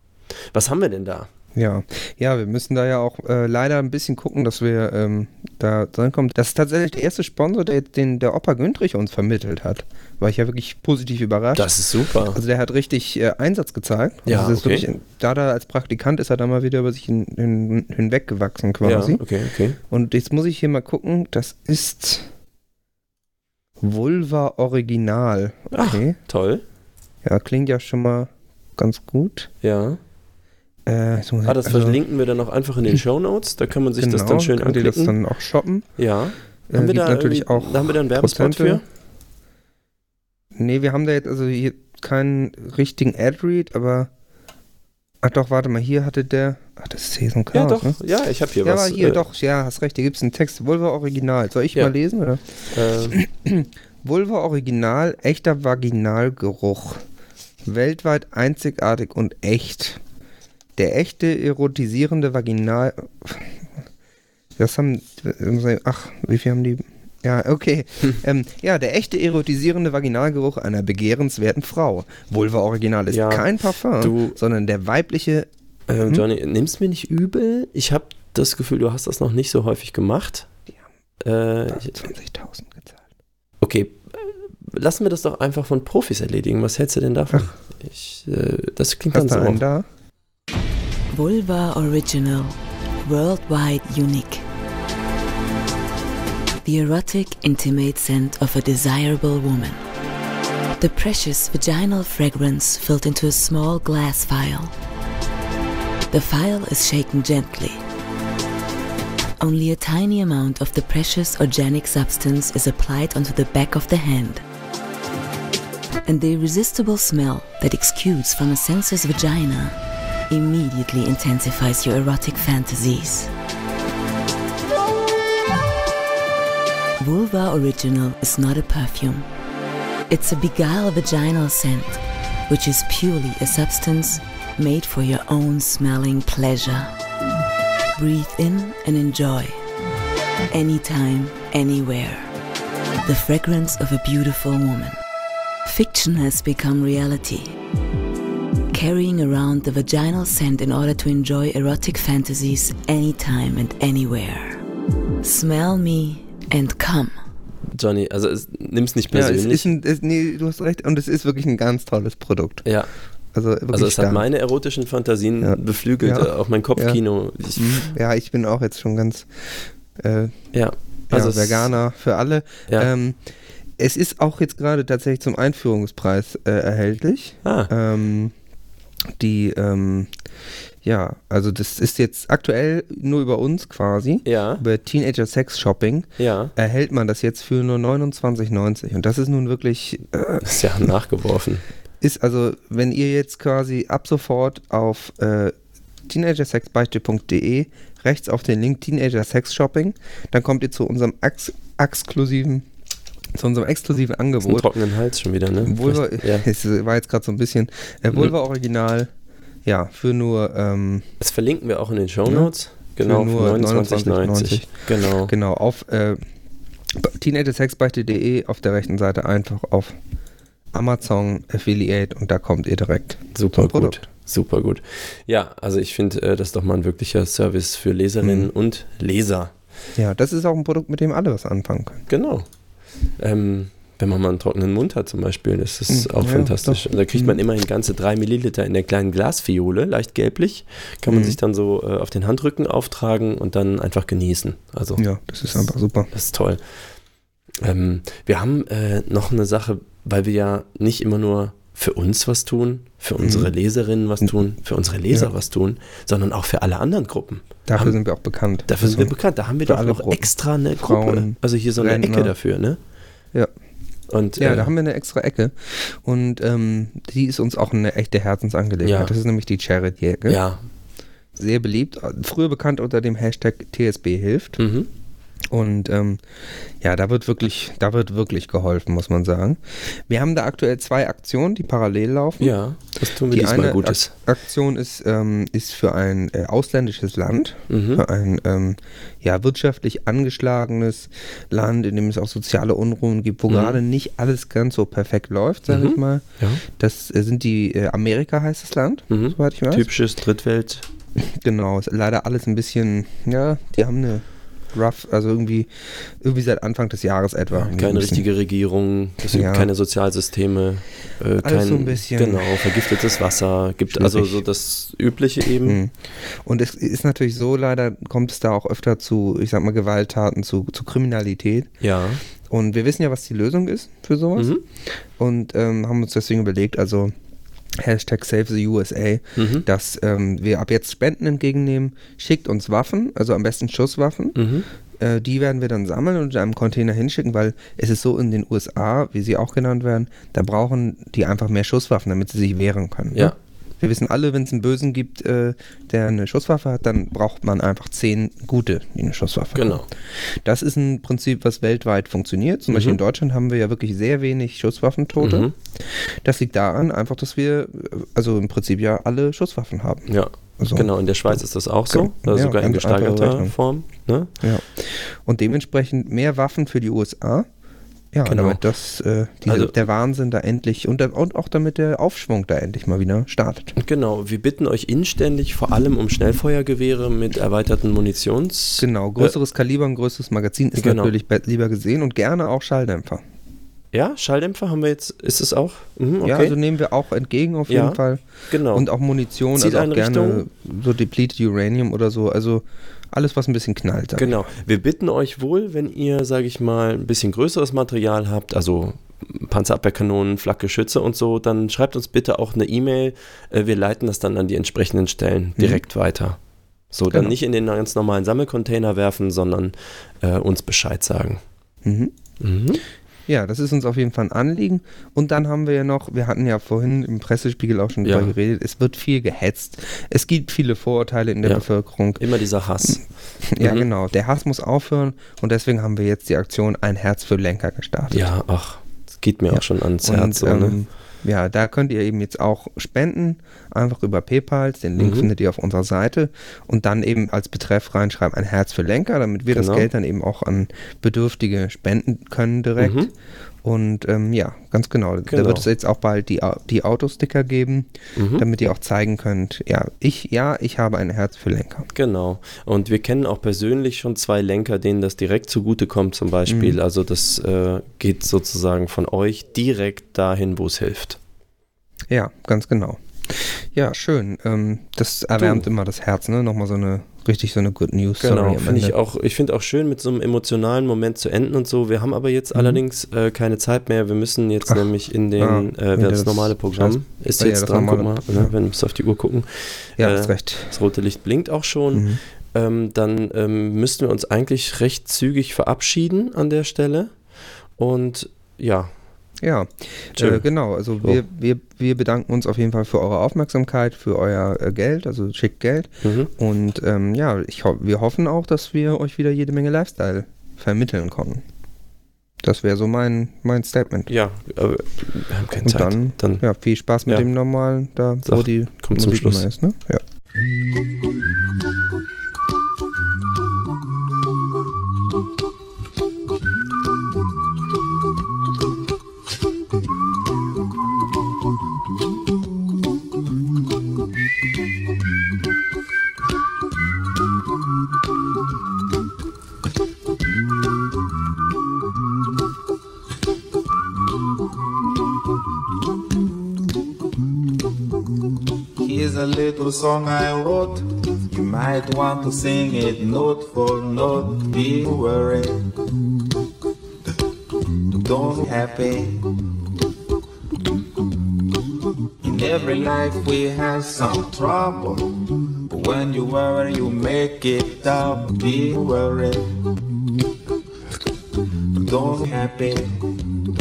Was haben wir denn da? Ja, ja, wir müssen da ja auch äh, leider ein bisschen gucken, dass wir ähm, da drankommen. Das ist tatsächlich der erste Sponsor, der, den der Opa Güntrich uns vermittelt hat. War ich ja wirklich positiv überrascht. Das ist super. Also der hat richtig äh, Einsatz gezeigt. Ja, also das ist okay. wirklich, da da als Praktikant ist er da mal wieder über sich hin, hin, hinweggewachsen quasi. Ja, okay, okay. Und jetzt muss ich hier mal gucken, das ist Vulva Original. Ach. Okay. Toll. Ja, klingt ja schon mal ganz gut. Ja. Äh, ich- Ah, das also, verlinken wir dann auch einfach in den [LAUGHS] Show Notes. Da kann man sich das dann schön könnt ihr das anklicken. dann auch shoppen. ja. Äh, Haben wir da natürlich auch da haben wir da einen Werbespot für? Nee, wir haben da jetzt also hier keinen richtigen Ad-Read, aber. Ach doch, warte mal, hier hatte der. Ach, das ist Season Ja, Chaos, doch. ne? Ja, ich habe hier Ja, was. aber hier, äh, doch, ja, hast recht, hier gibt es einen Text. Vulva Original. Soll ich Ja. mal lesen, oder? Äh, [CLEARS THROAT] Vulva Original, echter Vaginalgeruch. Weltweit einzigartig und echt. Der echte erotisierende Vaginal. Das haben. Ach, wie viel haben die. Ja, okay. [LAUGHS] ähm, ja, der echte erotisierende Vaginalgeruch einer begehrenswerten Frau. Vulva Original ist Ja, kein Parfum, du- sondern der weibliche. äh, Hm? Johnny, nimm's mir nicht übel. Ich habe das Gefühl, du hast das noch nicht so häufig gemacht. Äh, ich, 20.000 gezahlt. okay, äh, lassen wir das doch einfach von Profis erledigen. Was hältst du denn davon? Ich, äh, das klingt Hast ganz einen so. da? Vulva Original. Worldwide unique. The erotic, intimate scent of a desirable woman. The precious vaginal fragrance filled into a small glass vial. The vial is shaken gently. Only a tiny amount of the precious organic substance is applied onto the back of the hand. And the irresistible smell that exudes from a sensuous vagina immediately intensifies your erotic fantasies. Vulva Original is not a perfume. It's a beguile vaginal scent, which is purely a substance made for your own smelling pleasure. Breathe in and enjoy. Anytime, anywhere. The fragrance of a beautiful woman. Fiction has become reality carrying around the vaginal scent in order to enjoy erotic fantasies anytime and anywhere. Smell me and come. Johnny, also es, nimm's nicht Ja, es persönlich. ist ein, es, nee, du hast recht, und es ist wirklich ein ganz tolles Produkt. Ja, Also, wirklich also es hat stark. meine erotischen Fantasien Ja. beflügelt, Ja. auch mein Kopfkino. Ich, Ja, ich bin auch jetzt schon ganz äh, ja, also es- Veganer für alle. Ja. Ähm, es ist auch jetzt gerade tatsächlich zum Einführungspreis äh, erhältlich. ah, Ähm, die, ähm, ja, also das ist jetzt aktuell nur über uns quasi. ja, Über Teenager Sex Shopping ja, erhält man das jetzt für nur 29,90 und das ist nun wirklich äh, ist ja nachgeworfen. ist also, wenn ihr jetzt quasi ab sofort auf äh, teenagersexbeichte.de rechts auf den Link Teenager Sex Shopping, dann kommt ihr zu unserem ex exklusiven zu unserem exklusiven Angebot. trockenen Hals schon wieder, ne? Vulva, ja. [LAUGHS] es war jetzt gerade so ein bisschen äh, Vulva Original, ja, für nur ähm, Das verlinken wir auch in den Show Notes. Genau, Für nur 29,90. Genau. [LAUGHS] genau auf äh, teenagersexbeichte.de auf der rechten Seite einfach auf Amazon Affiliate und da kommt ihr direkt Super gut. Super gut. Ja, also ich finde, äh, das ist doch mal ein wirklicher Service für Leserinnen Mhm. und Leser. Ja, das ist auch ein Produkt, mit dem alle was anfangen können. Genau. Ähm, wenn man mal einen trockenen Mund hat zum Beispiel, das ist Mhm, auch ja, fantastisch. doch. Da kriegt man Mhm. immerhin ganze drei Milliliter in der kleinen Glasfiole, leicht gelblich. Kann man Mhm. sich dann so äh, auf den Handrücken auftragen und dann einfach genießen. Also Ja, das ist einfach super. das ist toll. Ähm, wir haben äh, noch eine Sache, weil wir ja nicht immer nur für uns was tun, für unsere Mhm. Leserinnen was tun, für unsere Leser Ja. was tun, sondern auch für alle anderen Gruppen. Dafür Haben- sind wir auch bekannt. Dafür sind wir Also, bekannt. Da haben wir doch noch Gruppen. extra eine Frauen, Gruppe. Also hier so eine Rentner. Ecke dafür, ne? Ja. Und, Ja, äh, da haben wir eine extra Ecke und ähm, die ist uns auch eine echte Herzensangelegenheit. Ja. Das ist nämlich die Charity-Ecke. ja. Sehr beliebt, früher bekannt unter dem Hashtag TSB hilft. Mhm. Und ähm, ja, da wird wirklich, da wird wirklich geholfen, muss man sagen. Wir haben da aktuell zwei Aktionen, die parallel laufen. Ja, das tun wir Die diesmal eine Gutes. Ak Aktion ist, ähm, ist für ein äh, ausländisches Land, Mhm. für ein ähm, ja, wirtschaftlich angeschlagenes Land, in dem es auch soziale Unruhen gibt, wo Mhm. gerade nicht alles ganz so perfekt läuft, sage Mhm. ich mal. Ja. Das äh, sind die, äh, Amerika heißt das Land, Mhm. soweit ich weiß. Typisches Drittwelt. [LAUGHS] Genau, ist leider alles ein bisschen, ja, die haben eine rough, also irgendwie, irgendwie seit Anfang des Jahres etwa. Ein Keine richtige Regierung, es gibt Ja. keine Sozialsysteme, äh, kein, so ein bisschen- genau, vergiftetes Wasser, gibt also Schwierig. so das Übliche eben. Mhm. Und es ist natürlich so, leider kommt es da auch öfter zu, ich sag mal, Gewalttaten, zu, zu Kriminalität. Ja. Und wir wissen ja, was die Lösung ist für sowas. Mhm. Und ähm, haben uns deswegen überlegt, also Hashtag Save the USA, dass ähm, wir ab jetzt Spenden entgegennehmen. Schickt uns Waffen, also am besten Schusswaffen. Mhm. Äh, die werden wir dann sammeln und in einem Container hinschicken, weil es ist so in den USA, wie sie auch genannt werden, da brauchen die einfach mehr Schusswaffen, damit sie sich wehren können. Ja. Ne? Wir wissen alle, wenn es einen Bösen gibt, äh, der eine Schusswaffe hat, dann braucht man einfach zehn gute, die eine Schusswaffe haben. Genau. Das ist ein Prinzip, was weltweit funktioniert. Zum Beispiel in Deutschland haben wir ja wirklich sehr wenig Schusswaffentote. Mhm. Das liegt daran, einfach, dass wir, also im Prinzip ja alle Schusswaffen haben. Ja. Also- Genau, in der Schweiz ist das auch so, Genau. Ja, sogar in gesteigerter. Form. Ne? Ja. Und dementsprechend mehr Waffen für die USA. Ja, Genau. damit das, äh, diese, Also- der Wahnsinn da endlich und, der- und auch damit der Aufschwung da endlich mal wieder startet. Genau, wir bitten euch inständig vor allem um Schnellfeuergewehre mit erweiterten Munitions... Genau, größeres Kaliber, ein größeres Magazin ist Genau. natürlich be- lieber gesehen und gerne auch Schalldämpfer. Ja, Schalldämpfer haben wir jetzt, ist es auch? Mhm, okay. Ja, also nehmen wir auch entgegen auf Ja, jeden Fall. genau. Und auch Munition, also auch gerne Zieleinrichtung? so depleted Uranium oder so. Also alles, was ein bisschen knallt. ich. Genau. Wir bitten euch wohl, wenn ihr, sage ich mal, ein bisschen größeres Material habt, also Panzerabwehrkanonen, Flakgeschütze und so, dann schreibt uns bitte auch eine E-Mail. Äh, Wir leiten das dann an die entsprechenden Stellen direkt weiter. So, dann Genau. nicht in den ganz normalen Sammelcontainer werfen, sondern äh, uns Bescheid sagen. Mhm. Mhm. Ja, das ist uns auf jeden Fall ein Anliegen. Und dann haben wir ja noch, wir hatten ja vorhin im Pressespiegel auch schon Ja. drüber geredet, es wird viel gehetzt. Es gibt viele Vorurteile in der Ja. Bevölkerung. Immer dieser Hass. [LAUGHS] Ja, Mhm. genau. Der Hass muss aufhören und deswegen haben wir jetzt die Aktion Ein Herz für Lenker gestartet. Ja, ach, das geht mir Ja. auch schon ans Und Herz. So, ne? Ja, da könnt ihr eben jetzt auch spenden, einfach über PayPal. Den Link Mhm. findet ihr auf unserer Seite. Und dann eben als Betreff reinschreiben ein Herz für Lenker, damit wir Genau. das Geld dann eben auch an Bedürftige spenden können direkt. Mhm. Und ähm, ja, ganz genau. Da Genau. wird es jetzt auch bald die, die Autosticker geben, Mhm. damit ihr auch zeigen könnt, ja, ich, ja, ich habe ein Herz für Lenker. Genau. Und wir kennen auch persönlich schon zwei Lenker, denen das direkt zugutekommt, zum Beispiel. Mhm. Also das äh, geht sozusagen von euch direkt dahin, wo es hilft. Ja, ganz genau. Ja, schön. Ähm, das erwärmt immer das Herz, ne? Nochmal so eine, richtig so eine Good News Genau, finde ich auch, ich finde auch schön, mit so einem emotionalen Moment zu enden und so. Wir haben aber jetzt allerdings äh, keine Zeit mehr. Wir müssen jetzt Mhm. Ach, nämlich in den, ah, äh, das, das normale Programm. Scheiß- Ist Ah, ja, jetzt das dran, guck mal, ja. ne, wenn wir auf die Uhr gucken. Ja, äh, hast recht. Das rote Licht blinkt auch schon. Mhm. ähm, dann ähm, müssten wir uns eigentlich recht zügig verabschieden an der Stelle. Und ja, Ja, äh, genau. Also So. wir, wir, wir bedanken uns auf jeden Fall für eure Aufmerksamkeit, für euer äh, Geld, also schickt Geld. mhm. Und ähm, ja, ich ho wir hoffen auch, dass wir euch wieder jede Menge Lifestyle vermitteln konnten. Das wäre so mein, mein Statement. ja, aber wir haben keine Und Zeit. dann, dann Ja, viel Spaß mit Ja. dem normalen, da wo Sag, die kommt zum Musik Schluss. immer ist, ne? Ja. Song I wrote. You might want to sing it note for note. Be worried. Don't be happy. In every life we have some trouble. But when you worry, you make it up. Be worried. Don't be happy.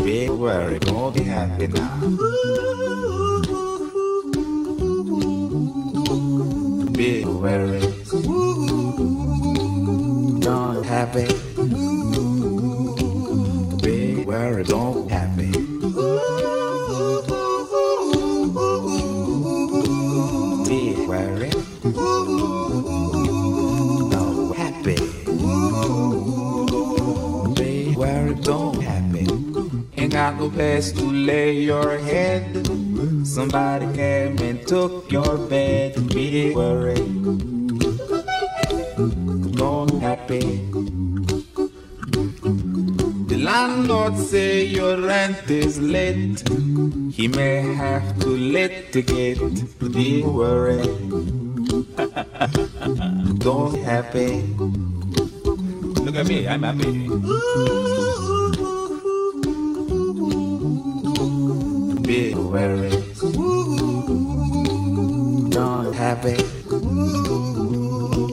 Be worried. Don't be happy now. Worried. Don't happy. Be worried, don't happy. Be happy. Be worried, don't happy. Ain't got no place to lay your head. happy. Look at me, I'm happy. Be Don't happy.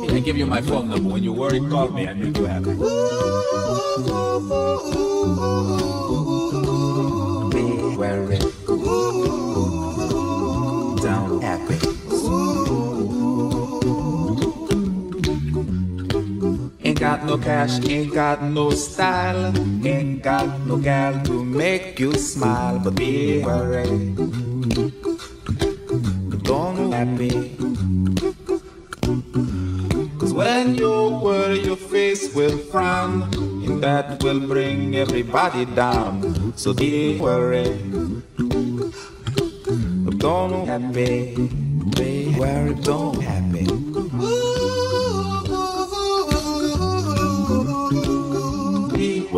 I give you my phone number. When you worry, call me. I make you happy. Got cash, ain't got no style, ain't got no gal to make you smile, but be worried. Don't happy. Cause when you worry, your face will frown, and that will bring everybody down. So be worried. Don't happy. Be worried, don't happy.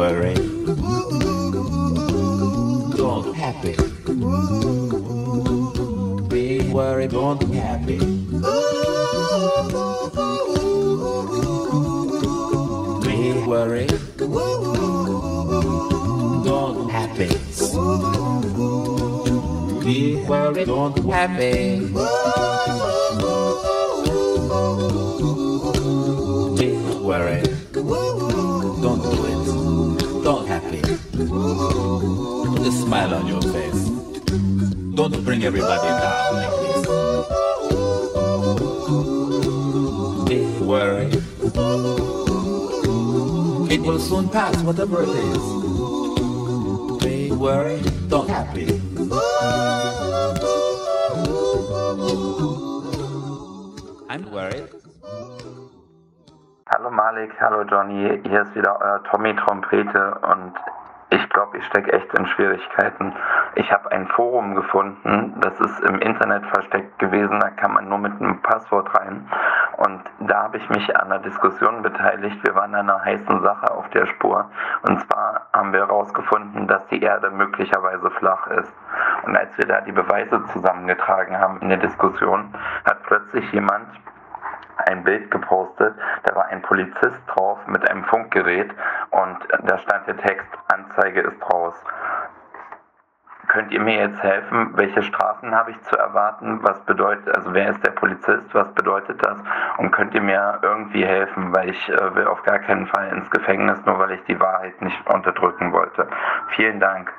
Worried. Don't happy. Be worried, don't happy. Be worried. Don't happy. Be worried, don't happy. Be worried. A smile on your face. Don't bring everybody down like this. Be worried. It will soon pass, whatever it is. Be worried. Don't happy. I'm worried. Hallo Malik, hallo Johnny, hier ist wieder euer Tommy Trompete und ich glaube, ich stecke echt in Schwierigkeiten. Ich habe ein Forum gefunden, das ist im Internet versteckt gewesen, da kann man nur mit einem Passwort rein. Und da habe ich mich an einer Diskussion beteiligt. Wir waren einer heißen Sache auf der Spur. Und zwar haben wir herausgefunden, dass die Erde möglicherweise flach ist. Und als wir da die Beweise zusammengetragen haben in der Diskussion, hat plötzlich jemand ein Bild gepostet, da war ein Polizist drauf mit einem Funkgerät und da stand der Text, Anzeige ist raus. Könnt ihr mir jetzt helfen? Welche Strafen habe ich zu erwarten? Was bedeutet, also wer ist der Polizist? Was bedeutet das? Und könnt ihr mir irgendwie helfen? Weil ich äh, will auf gar keinen Fall ins Gefängnis, nur weil ich die Wahrheit nicht unterdrücken wollte. Vielen Dank.